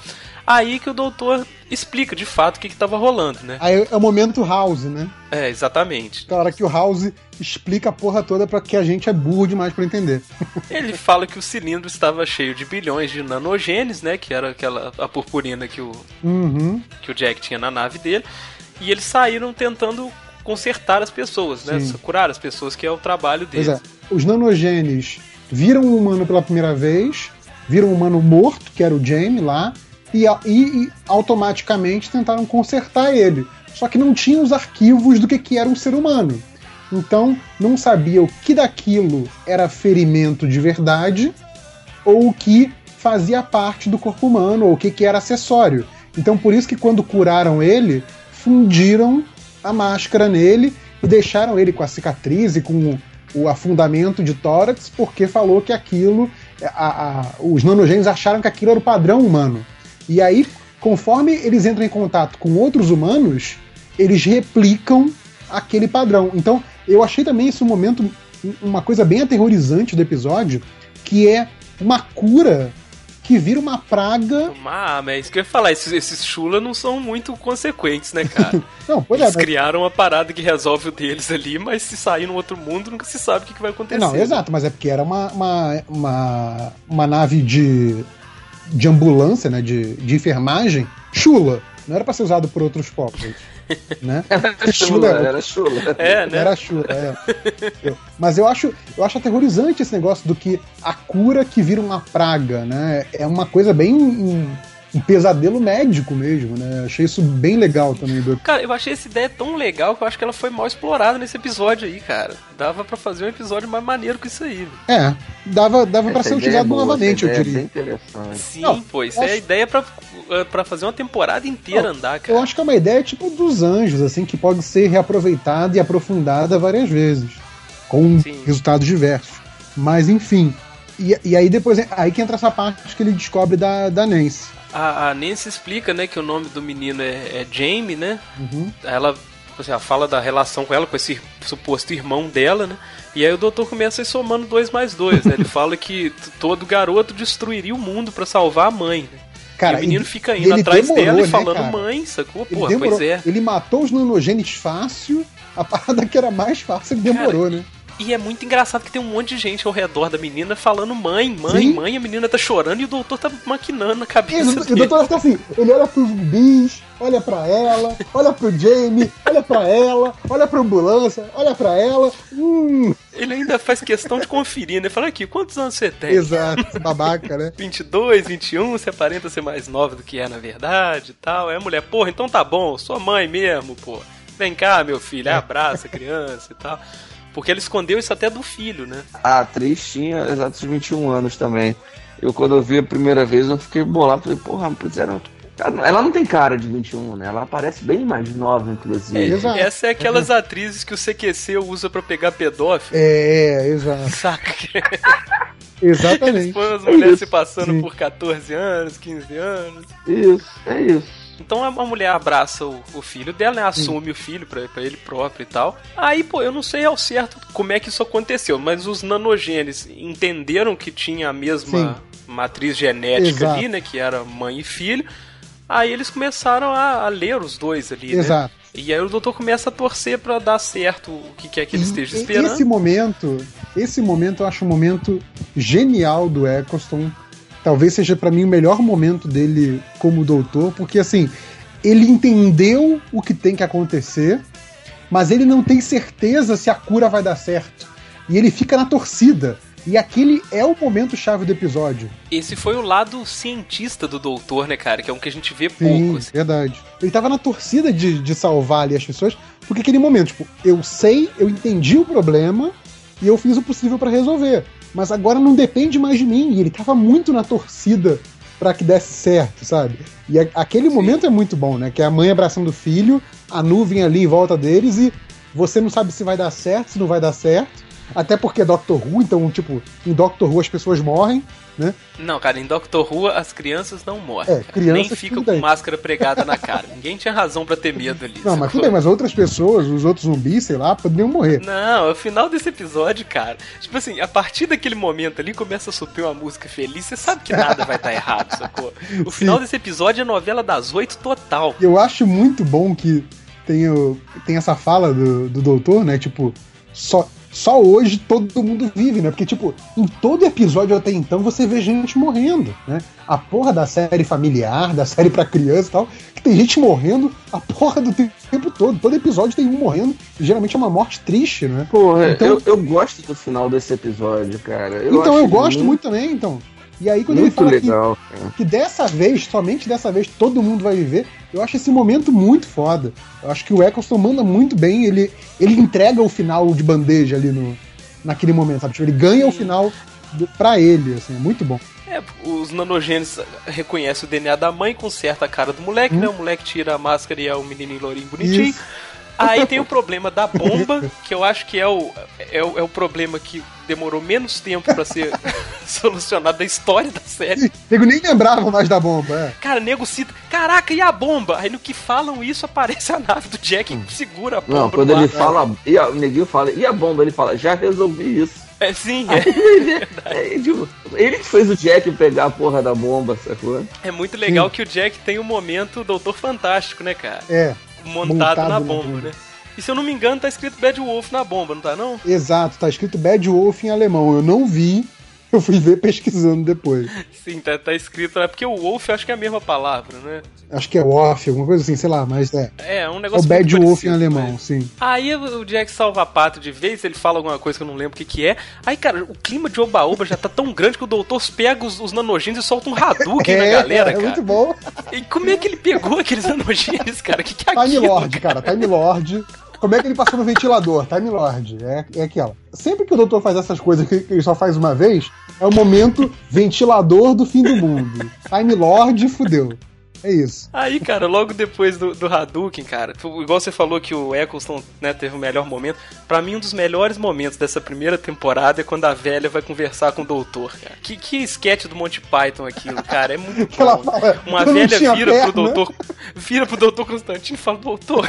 Aí que o doutor explica de fato o que, que tava rolando, né? Aí é o momento House, né? É, exatamente. Hora que o House explica a porra toda pra que a gente é burro demais pra entender. Ele fala que o cilindro estava cheio de bilhões de nanogenes, né? Que era aquela a purpurina que o, Uhum. que o Jack tinha na nave dele. E eles saíram tentando consertar as pessoas, né? Sim. Curar as pessoas, que é o trabalho Pois deles. é. Os nanogenes viram um humano pela primeira vez, viram um humano morto, que era o Jamie lá, e, e- e automaticamente tentaram consertar ele. Só que não tinham os arquivos do que, que era um ser humano. Então, não sabia o que daquilo era ferimento de verdade ou o que fazia parte do corpo humano, ou o que, que era acessório. Então, por isso que quando curaram ele, fundiram a máscara nele e deixaram ele com a cicatriz e com o afundamento de tórax, porque falou que aquilo. a- a- os nanogênios acharam que aquilo era o padrão humano. E aí, conforme eles entram em contato com outros humanos, eles replicam aquele padrão. Então, eu achei também esse momento, uma coisa bem aterrorizante do episódio, que é uma cura que vira uma praga. Ah, mas é isso que eu ia falar, esses, esses chula não são muito consequentes, né, cara? Não, pois é, Eles mas- criaram uma parada que resolve o deles ali, mas se sair no outro mundo, nunca se sabe o que, que vai acontecer. Não, exato, mas é porque era uma, uma, uma, uma nave de, de ambulância, né? De, de enfermagem, chula. Não era pra ser usado por outros povos. Né? Era chula, era chula. É, né? Era chula, é. Mas eu acho, eu acho aterrorizante esse negócio do que a cura que vira uma praga, né? É uma coisa bem. um, pesadelo médico mesmo, né? Achei isso bem legal também do Cara, eu achei essa ideia tão legal que eu acho que ela foi mal explorada nesse episódio aí, cara. Dava pra fazer um episódio mais maneiro que isso aí. velho. É, dava, dava pra Essa ser ideia utilizado é boa, novamente, eu ideia diria. É bem interessante. Sim, Não, pô, isso eu é a acho- ideia pra, pra fazer uma temporada inteira andar, cara. Eu acho que é uma ideia tipo dos anjos, assim, que pode ser reaproveitada e aprofundada várias vezes, com Sim. resultados diversos. Mas enfim. E, e aí depois aí que entra essa parte que ele descobre da, da Nancy. A, a Nancy explica, né, que o nome do menino é, é Jamie, né? Uhum. Ela, assim, fala da relação com ela, com esse suposto irmão dela, né? E aí o doutor começa a ir somando dois mais dois, né? Ele fala que todo garoto destruiria o mundo pra salvar a mãe, né? Cara, e o menino e- fica indo ele atrás demorou, dela e né, falando cara? mãe, sacou? Ele, Porra, demorou. pois é. ele matou os nanogenes fácil, a parada que era mais fácil ele demorou, né? E é muito engraçado que tem um monte de gente ao redor da menina falando mãe, mãe, Sim. mãe, a menina tá chorando e o doutor tá maquinando na cabeça o, e o dele. doutor fica assim, ele olha pros zumbis, olha pra ela, olha pro Jamie, olha pra ela, olha pra ambulância, olha pra ela. Hum, Ele ainda faz questão de conferir, né? Fala aqui, quantos anos você tem? exato, babaca, né? 22, 21, você aparenta ser mais nova do que é na verdade e tal. É mulher, porra, então tá bom, sua mãe mesmo, pô. Vem cá, meu filho, aí abraça a criança e tal. Porque ele escondeu isso até do filho, né? A atriz tinha exatos 21 anos também. Eu, quando eu vi a primeira vez, eu fiquei bolado. Falei, porra, mas era. Cara, Ela não tem cara de 21, né? Ela parece bem mais nova, inclusive. Exato. Essa é aquelas atrizes que o CQC usa pra pegar pedófilo. É, exato. Saca? Exatamente. Põe as mulheres se Sim. passando por 14 anos, 15 anos. Isso, é isso. Então a a mulher abraça o, o filho dela, né? Assume o filho pra, pra ele próprio e tal. Aí, pô, eu não sei ao certo como é que isso aconteceu, mas os nanogenes entenderam que tinha a mesma matriz genética Exato. ali, né? Que era mãe e filho. Aí eles começaram a, a ler os dois ali, né? Exato. E aí o doutor começa a torcer pra dar certo o que quer que ele esteja e- esperando. Esse momento, esse momento eu acho um momento genial do Eccleston. Talvez seja pra mim o melhor momento dele como doutor, porque assim, ele entendeu o que tem que acontecer, mas ele não tem certeza se a cura vai dar certo. E ele fica na torcida. E aquele é o momento chave do episódio. Esse foi o lado cientista do doutor, né, cara? Que é um que a gente vê Sim, pouco. assim. verdade. Ele tava na torcida de, de salvar ali as pessoas, Porque aquele momento, tipo, eu sei, eu entendi o problema e eu fiz o possível pra resolver. Mas agora não depende mais de mim. E ele tava muito na torcida pra que desse certo, sabe? E a- aquele momento é muito bom, né? Que é a mãe abraçando o filho, a nuvem ali em volta deles e você não sabe se vai dar certo, se não vai dar certo. Até porque é Doctor Who, então, tipo, em Doctor Who as pessoas morrem, né? Não, cara, em Doctor Who as crianças não morrem. É, crianças, Nem ficam com máscara pregada na cara. Ninguém tinha razão pra ter medo ali. Não, mas tudo bem, mas outras pessoas, os outros zumbis, sei lá, poderiam morrer. Não, é o final desse episódio, cara. Tipo assim, a partir daquele momento ali começa a subir uma música feliz, você sabe que nada vai estar errado, sacou? O final desse episódio é novela das oito total. Eu acho muito bom que tem, o- tem essa fala do, do doutor, né? Tipo, só, só hoje todo mundo vive, né? Porque, tipo, em todo episódio até então você vê gente morrendo, né? A porra da série familiar, da série pra criança e tal, que tem gente morrendo a porra do te- tempo todo. Todo episódio tem um morrendo, e geralmente é uma morte triste, né? Porra, Então- eu, eu gosto do final desse episódio, cara. então eu gosto muito também, então. E aí quando muito ele fala que legal. cara. que dessa vez, somente dessa vez, todo mundo vai viver. Eu acho esse momento muito foda. Eu acho que o Eccleston manda muito bem. Ele, ele entrega o final de bandeja ali no, naquele momento, sabe? Tipo, ele ganha o final do, pra ele, assim, é muito bom. É, os nanogênios reconhecem o DNA da mãe, conserta a cara do moleque, né? O moleque tira a máscara e é o menininho lourinho bonitinho. Isso. Aí tem o problema da bomba, que eu acho que é o, é o, é o problema que demorou menos tempo pra ser solucionado da história da série. Nego nem lembrava mais da bomba, é. Cara, nego cita, caraca, e a bomba? Aí no que falam isso, aparece a nave do Jack que segura a bomba. Não, quando ele fala, e a, o neguinho fala, e a bomba? Ele fala, já resolvi isso. É sim, é. É, tipo, ele que fez o Jack pegar a porra da bomba, sacou? É muito legal que o Jack tem o momento Doutor Fantástico, né, cara? É, Montado, Montado na na bomba, bomba. né? E se eu não me engano, tá escrito Bad Wolf na bomba, não tá não? exato. Tá escrito Bad Wolf em alemão. Eu não vi, eu fui ver pesquisando depois. Sim, tá, tá escrito, é porque o Wolf acho que é a mesma palavra, né? Acho que é Wolf, alguma coisa assim, sei lá, mas é. É, é um É o negócio Bad Wolf em alemão, mas- sim. Aí o Jack salva a pátria de vez, ele fala alguma coisa que eu não lembro o que que é. Aí, cara, o clima de Oba-Oba já tá tão grande que o doutor pega os, os nanogênios e solta um Hadouken na galera, é cara. muito bom. E como é que ele pegou aqueles nanogênios, cara? Que que é Time aquilo, Lord, cara, Time Lord. Como é que ele passou no ventilador? Time Lord. É, é aquela. Sempre que o doutor faz essas coisas que ele só faz uma vez, é o momento ventilador do fim do mundo. Time Lord fudeu. É isso. Aí, cara, logo depois do, do Hadouken, cara, igual você falou que o Eccleston né, teve o melhor momento, pra mim um dos melhores momentos dessa primeira temporada é quando a velha vai conversar com o doutor, cara. Que, que sketch do Monty Python aquilo, cara, é muito bom. fala, Uma "Eu não velha vira pro perna." doutor, vira pro doutor Constantino e fala, doutor...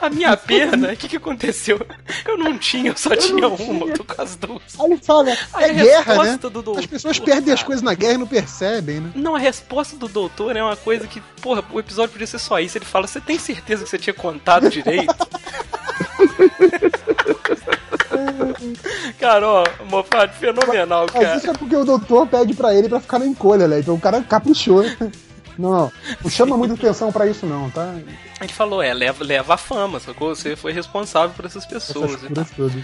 A minha perna, o que, que aconteceu? Eu não tinha, eu só tinha uma, eu tô com as duas. Aí ele fala, Aí é a guerra, né? resposta do doutor, As pessoas perdem as coisas na guerra e não percebem, né? Não, a resposta do doutor é uma coisa que, porra, o episódio podia ser só isso. Ele fala: Você tem certeza que você tinha contado direito? cara, ó, Mofado, fenomenal, Mas cara. isso é porque o doutor pede pra ele pra ficar na encolha, né? Então o cara caprichou. Não, não. Não chama muita atenção pra isso, não, tá? Ele falou: É, leva, leva a fama, sacou? Você foi responsável por essas pessoas. Essas todas.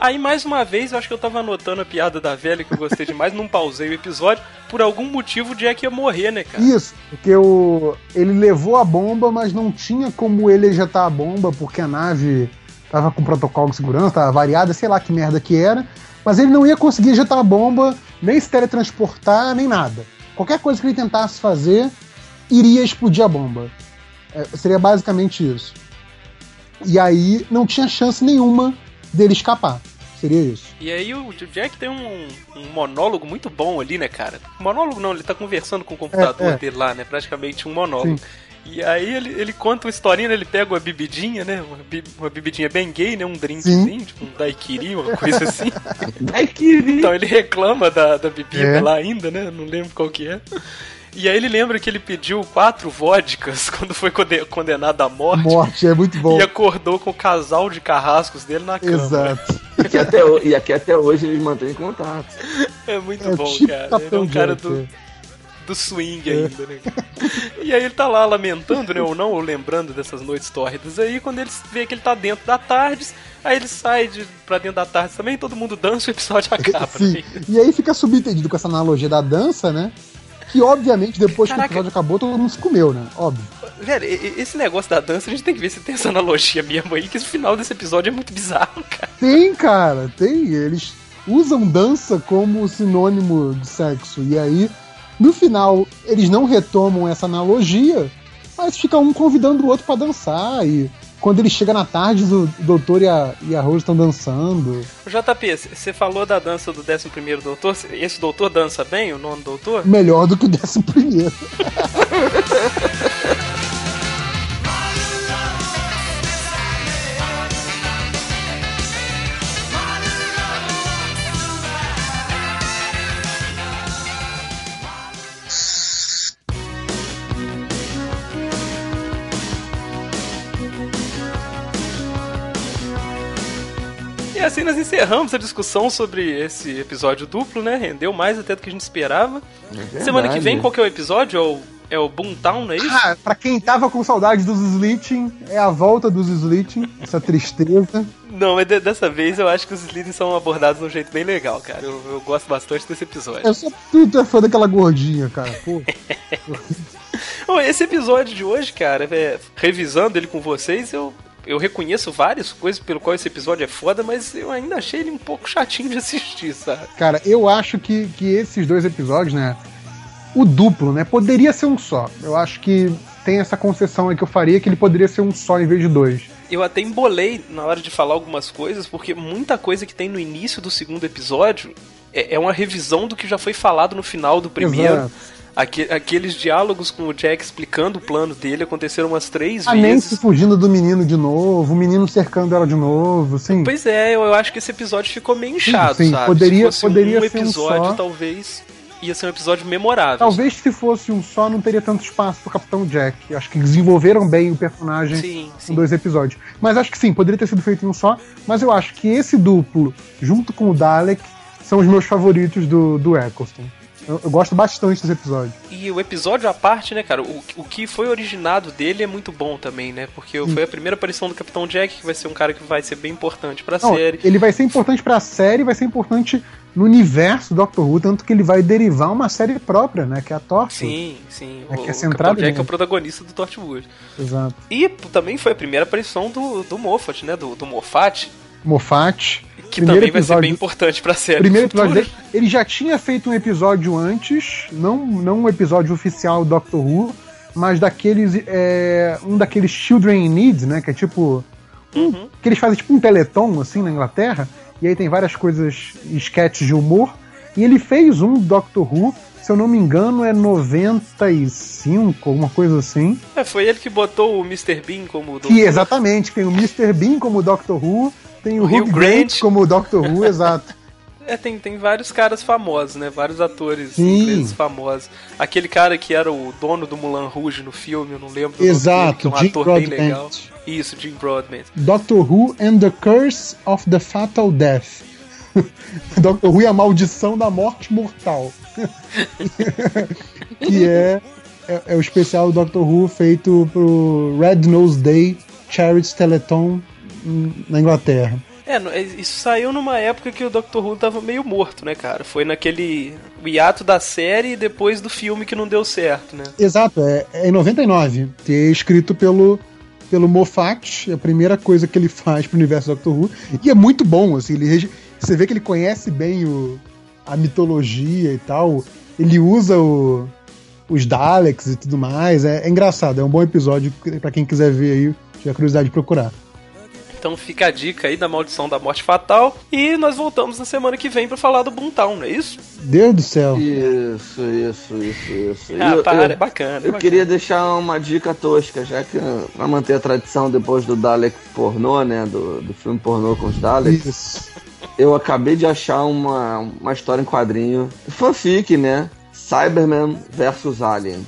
Aí, mais uma vez, eu acho que eu tava anotando a piada da velha que eu gostei demais, não pausei o episódio. Por algum motivo, o Jack ia morrer, né, cara? Isso, porque o, ele levou a bomba, mas não tinha como ele ejetar a bomba, porque a nave tava com protocolo de segurança, tava variada, sei lá que merda que era. Mas ele não ia conseguir ejetar a bomba, nem se teletransportar, nem nada. Qualquer coisa que ele tentasse fazer, iria explodir a bomba. É, seria basicamente isso. E aí não tinha chance nenhuma dele escapar. Seria isso. E aí o Jack tem um, um monólogo muito bom ali, né, cara? Monólogo não, ele tá conversando com o computador É, é. dele lá, né? Praticamente um monólogo. Sim. E aí ele, ele conta uma historinha, né? ele pega uma bebidinha, né? Uma, bi- uma bebidinha bem gay, né? Um drinkzinho, tipo um daiquiri, uma coisa assim. Ai, querido. Então ele reclama da, da bebida É. lá ainda, né? Não lembro qual que é. E aí ele lembra que ele pediu quatro vodkas quando foi conde- condenado à morte. Morte, é muito bom. E acordou com o casal de carrascos dele na cama. Exato. E que até, e aqui até hoje eles mantêm contato. É muito É bom, tipo cara. Ele é um cara do, é. do swing ainda, né? E aí ele tá lá lamentando, né? Ou não, ou lembrando dessas noites tórridas aí, quando ele vê que ele tá dentro da Tardes, aí ele sai de, pra dentro da Tardes também, todo mundo dança e o episódio acaba. Sim. né? E aí fica subentendido com essa analogia da dança, né? Que obviamente, depois que Caraca. o episódio acabou, todo mundo se comeu, né? Óbvio. Velho, esse negócio da dança, a gente tem que ver se tem essa analogia mesmo aí, que o final desse episódio é muito bizarro, cara. Tem, cara, tem. Eles usam dança como sinônimo de sexo. E aí, no final, eles não retomam essa analogia, mas fica um convidando o outro pra dançar. E quando ele chega na tarde, o doutor e a, e a Rose estão dançando. JP, você falou da dança do 11 doutor. Esse doutor dança bem, o nono doutor? Melhor do que o 11. encerramos a discussão sobre esse episódio duplo, né? Rendeu mais até do que a gente esperava. Semana que vem, qual que é o episódio? É o, é o Boomtown, não é isso? Ah, pra quem tava com saudade dos Slitting, é a volta dos Slitting, essa tristeza. Não, mas de- dessa vez eu acho que os Slitens são abordados de um jeito bem legal, cara. Eu, eu gosto bastante desse episódio. Eu só tu, tu é fã daquela gordinha, cara. Pô. Esse episódio de hoje, cara, é, revisando ele com vocês, eu, eu reconheço várias coisas pelo qual esse episódio é foda, mas eu ainda achei ele um pouco chatinho de assistir, sabe? Cara, eu acho que, que esses dois episódios, né? O duplo, né? Poderia ser um só. Eu acho que tem essa concessão aí que eu faria que ele poderia ser um só em vez de dois. Eu até embolei na hora de falar algumas coisas, porque muita coisa que tem no início do segundo episódio é, é uma revisão do que já foi falado no final do primeiro. Exato. Aque- aqueles diálogos com o Jack explicando o plano dele aconteceram umas três A vezes. Nancy fugindo do menino de novo, o menino cercando ela de novo, sim. Pois é, eu, eu acho que esse episódio ficou meio inchado, sim, sabe? poderia- Se fosse poderia um ser um episódio, só. talvez ia ser um episódio memorável. Talvez se fosse um só, não teria tanto espaço pro Capitão Jack. Acho que desenvolveram bem o personagem Sim, em sim. dois episódios. Mas acho que sim, poderia ter sido feito em um só. Mas eu acho que esse duplo, junto com o Dalek, são os meus favoritos do, do Eccleston. Eu, eu gosto bastante desse episódio. E o episódio à parte, né, cara? O, o que foi originado dele é muito bom também, né? Porque foi a primeira aparição do Capitão Jack, que vai ser um cara que vai ser bem importante pra Não, série. ele vai ser importante pra série, vai ser importante no universo do Doctor Who, tanto que ele vai derivar uma série própria, né? Que é a Torchwood. Sim, sim. É que é o centrado Capitão Jack é o protagonista do Torchwood. Exato. E também foi a primeira aparição do, do Moffat, né? Do, do Moffat, Moffat. que Primeiro também vai ser episódio- bem importante pra série. primeiro episódio dele. Ele já tinha feito um episódio antes, não, não um episódio oficial do Doctor Who, mas daqueles. é, um daqueles Children in Need, né? Que é tipo. um- Uhum. Que eles fazem tipo um teleton, assim, na Inglaterra. E aí tem várias coisas, sketches de humor. E ele fez um Doctor Who, se eu não me engano, é 95, alguma coisa assim. É, foi ele que botou o Mr. Bean como doutor. Que exatamente, tem o Mr. Bean como Doctor Who, tem o, O Hugh Grant, Grant. como Doctor Who, exato. É, tem, tem vários caras famosos, né? Vários atores ingleses famosos. Aquele cara que era o dono do Mulan Rouge no filme, eu não lembro. Exato, dele, que é um Jim ator bem Broadbent. legal. Isso, Jim Broadbent. Doctor Who and the Curse of the Fatal Death. Doctor Who e a maldição da morte mortal. que é, é, é o especial do Doctor Who feito pro Red Nose Day Charity Teleton na Inglaterra. É, é, isso saiu numa época que o Doctor Who tava meio morto, né, cara? Foi naquele hiato da série e depois do filme que não deu certo, né? Exato, é, é em 99. Que é escrito pelo, pelo Moffat, é a primeira coisa que ele faz pro universo do Doctor Who. E é muito bom, assim, ele, você vê que ele conhece bem o, a mitologia e tal. Ele usa o- os Daleks e tudo mais. É, é engraçado, é um bom episódio pra quem quiser ver aí, tiver curiosidade de procurar. Então fica a dica aí da maldição da morte fatal. E nós voltamos na semana que vem pra falar do Boomtown, não é isso? Deus do céu. Isso, isso, isso, isso. Ah, Eu- para, eu- é bacana. é Eu bacana. queria deixar uma dica tosca, já que pra manter a tradição depois do Dalek pornô, né? Do, do filme pornô com os Daleks, Isso. eu acabei de achar uma, uma história em quadrinho. Fanfic, né? Cyberman versus Aliens.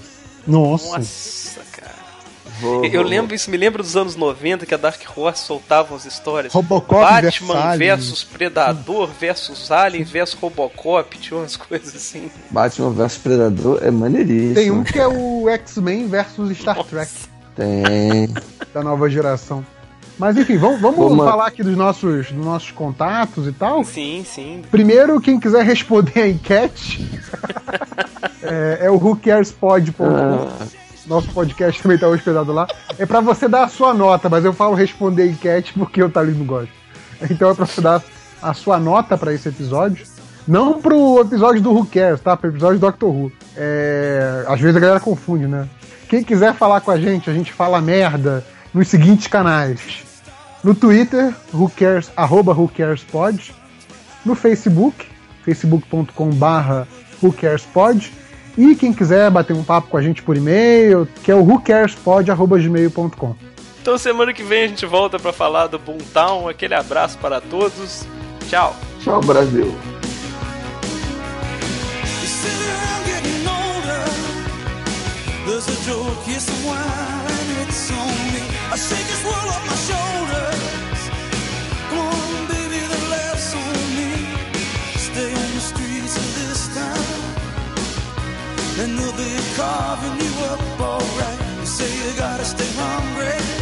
Nossa. Nossa, cara. Eu lembro, isso me lembra dos anos 90 que a Dark Horse soltava as histórias. Robocop versus Batman Alien. versus Predador versus Alien versus Robocop, tinha umas coisas assim. Batman versus Predador é maneiríssimo. Tem um que é o X-Men versus Star Trek. Tem. da nova geração. Mas enfim, vamos, vamos Vamos- falar aqui dos nossos, dos nossos contatos e tal. Sim, sim. Primeiro, quem quiser responder a enquete, É, é o whocarespod.com. Ah, Nosso podcast também tá hospedado lá. É pra você dar a sua nota, mas eu falo responder enquete porque o Thalys não gosta. Então é pra você dar a sua nota pra esse episódio. Não pro episódio do Who Cares, tá? Pro episódio do Doctor Who. É, Às vezes a galera confunde, né? Quem quiser falar com a gente, a gente fala merda nos seguintes canais. No Twitter, who cares, arroba whocarespod. No Facebook, facebook.com barra whocarespod. E quem quiser bater um papo com a gente por e-mail, que é o whocarespod.gmail.com. Então semana que vem a gente volta pra falar do Boomtown. Aquele abraço para todos. Tchau. tchau, Brasil. There's a joke, yes, a wine, it's on me. I shake this world off my shoulders. and they'll be carving you up alright. You say you gotta stay hungry.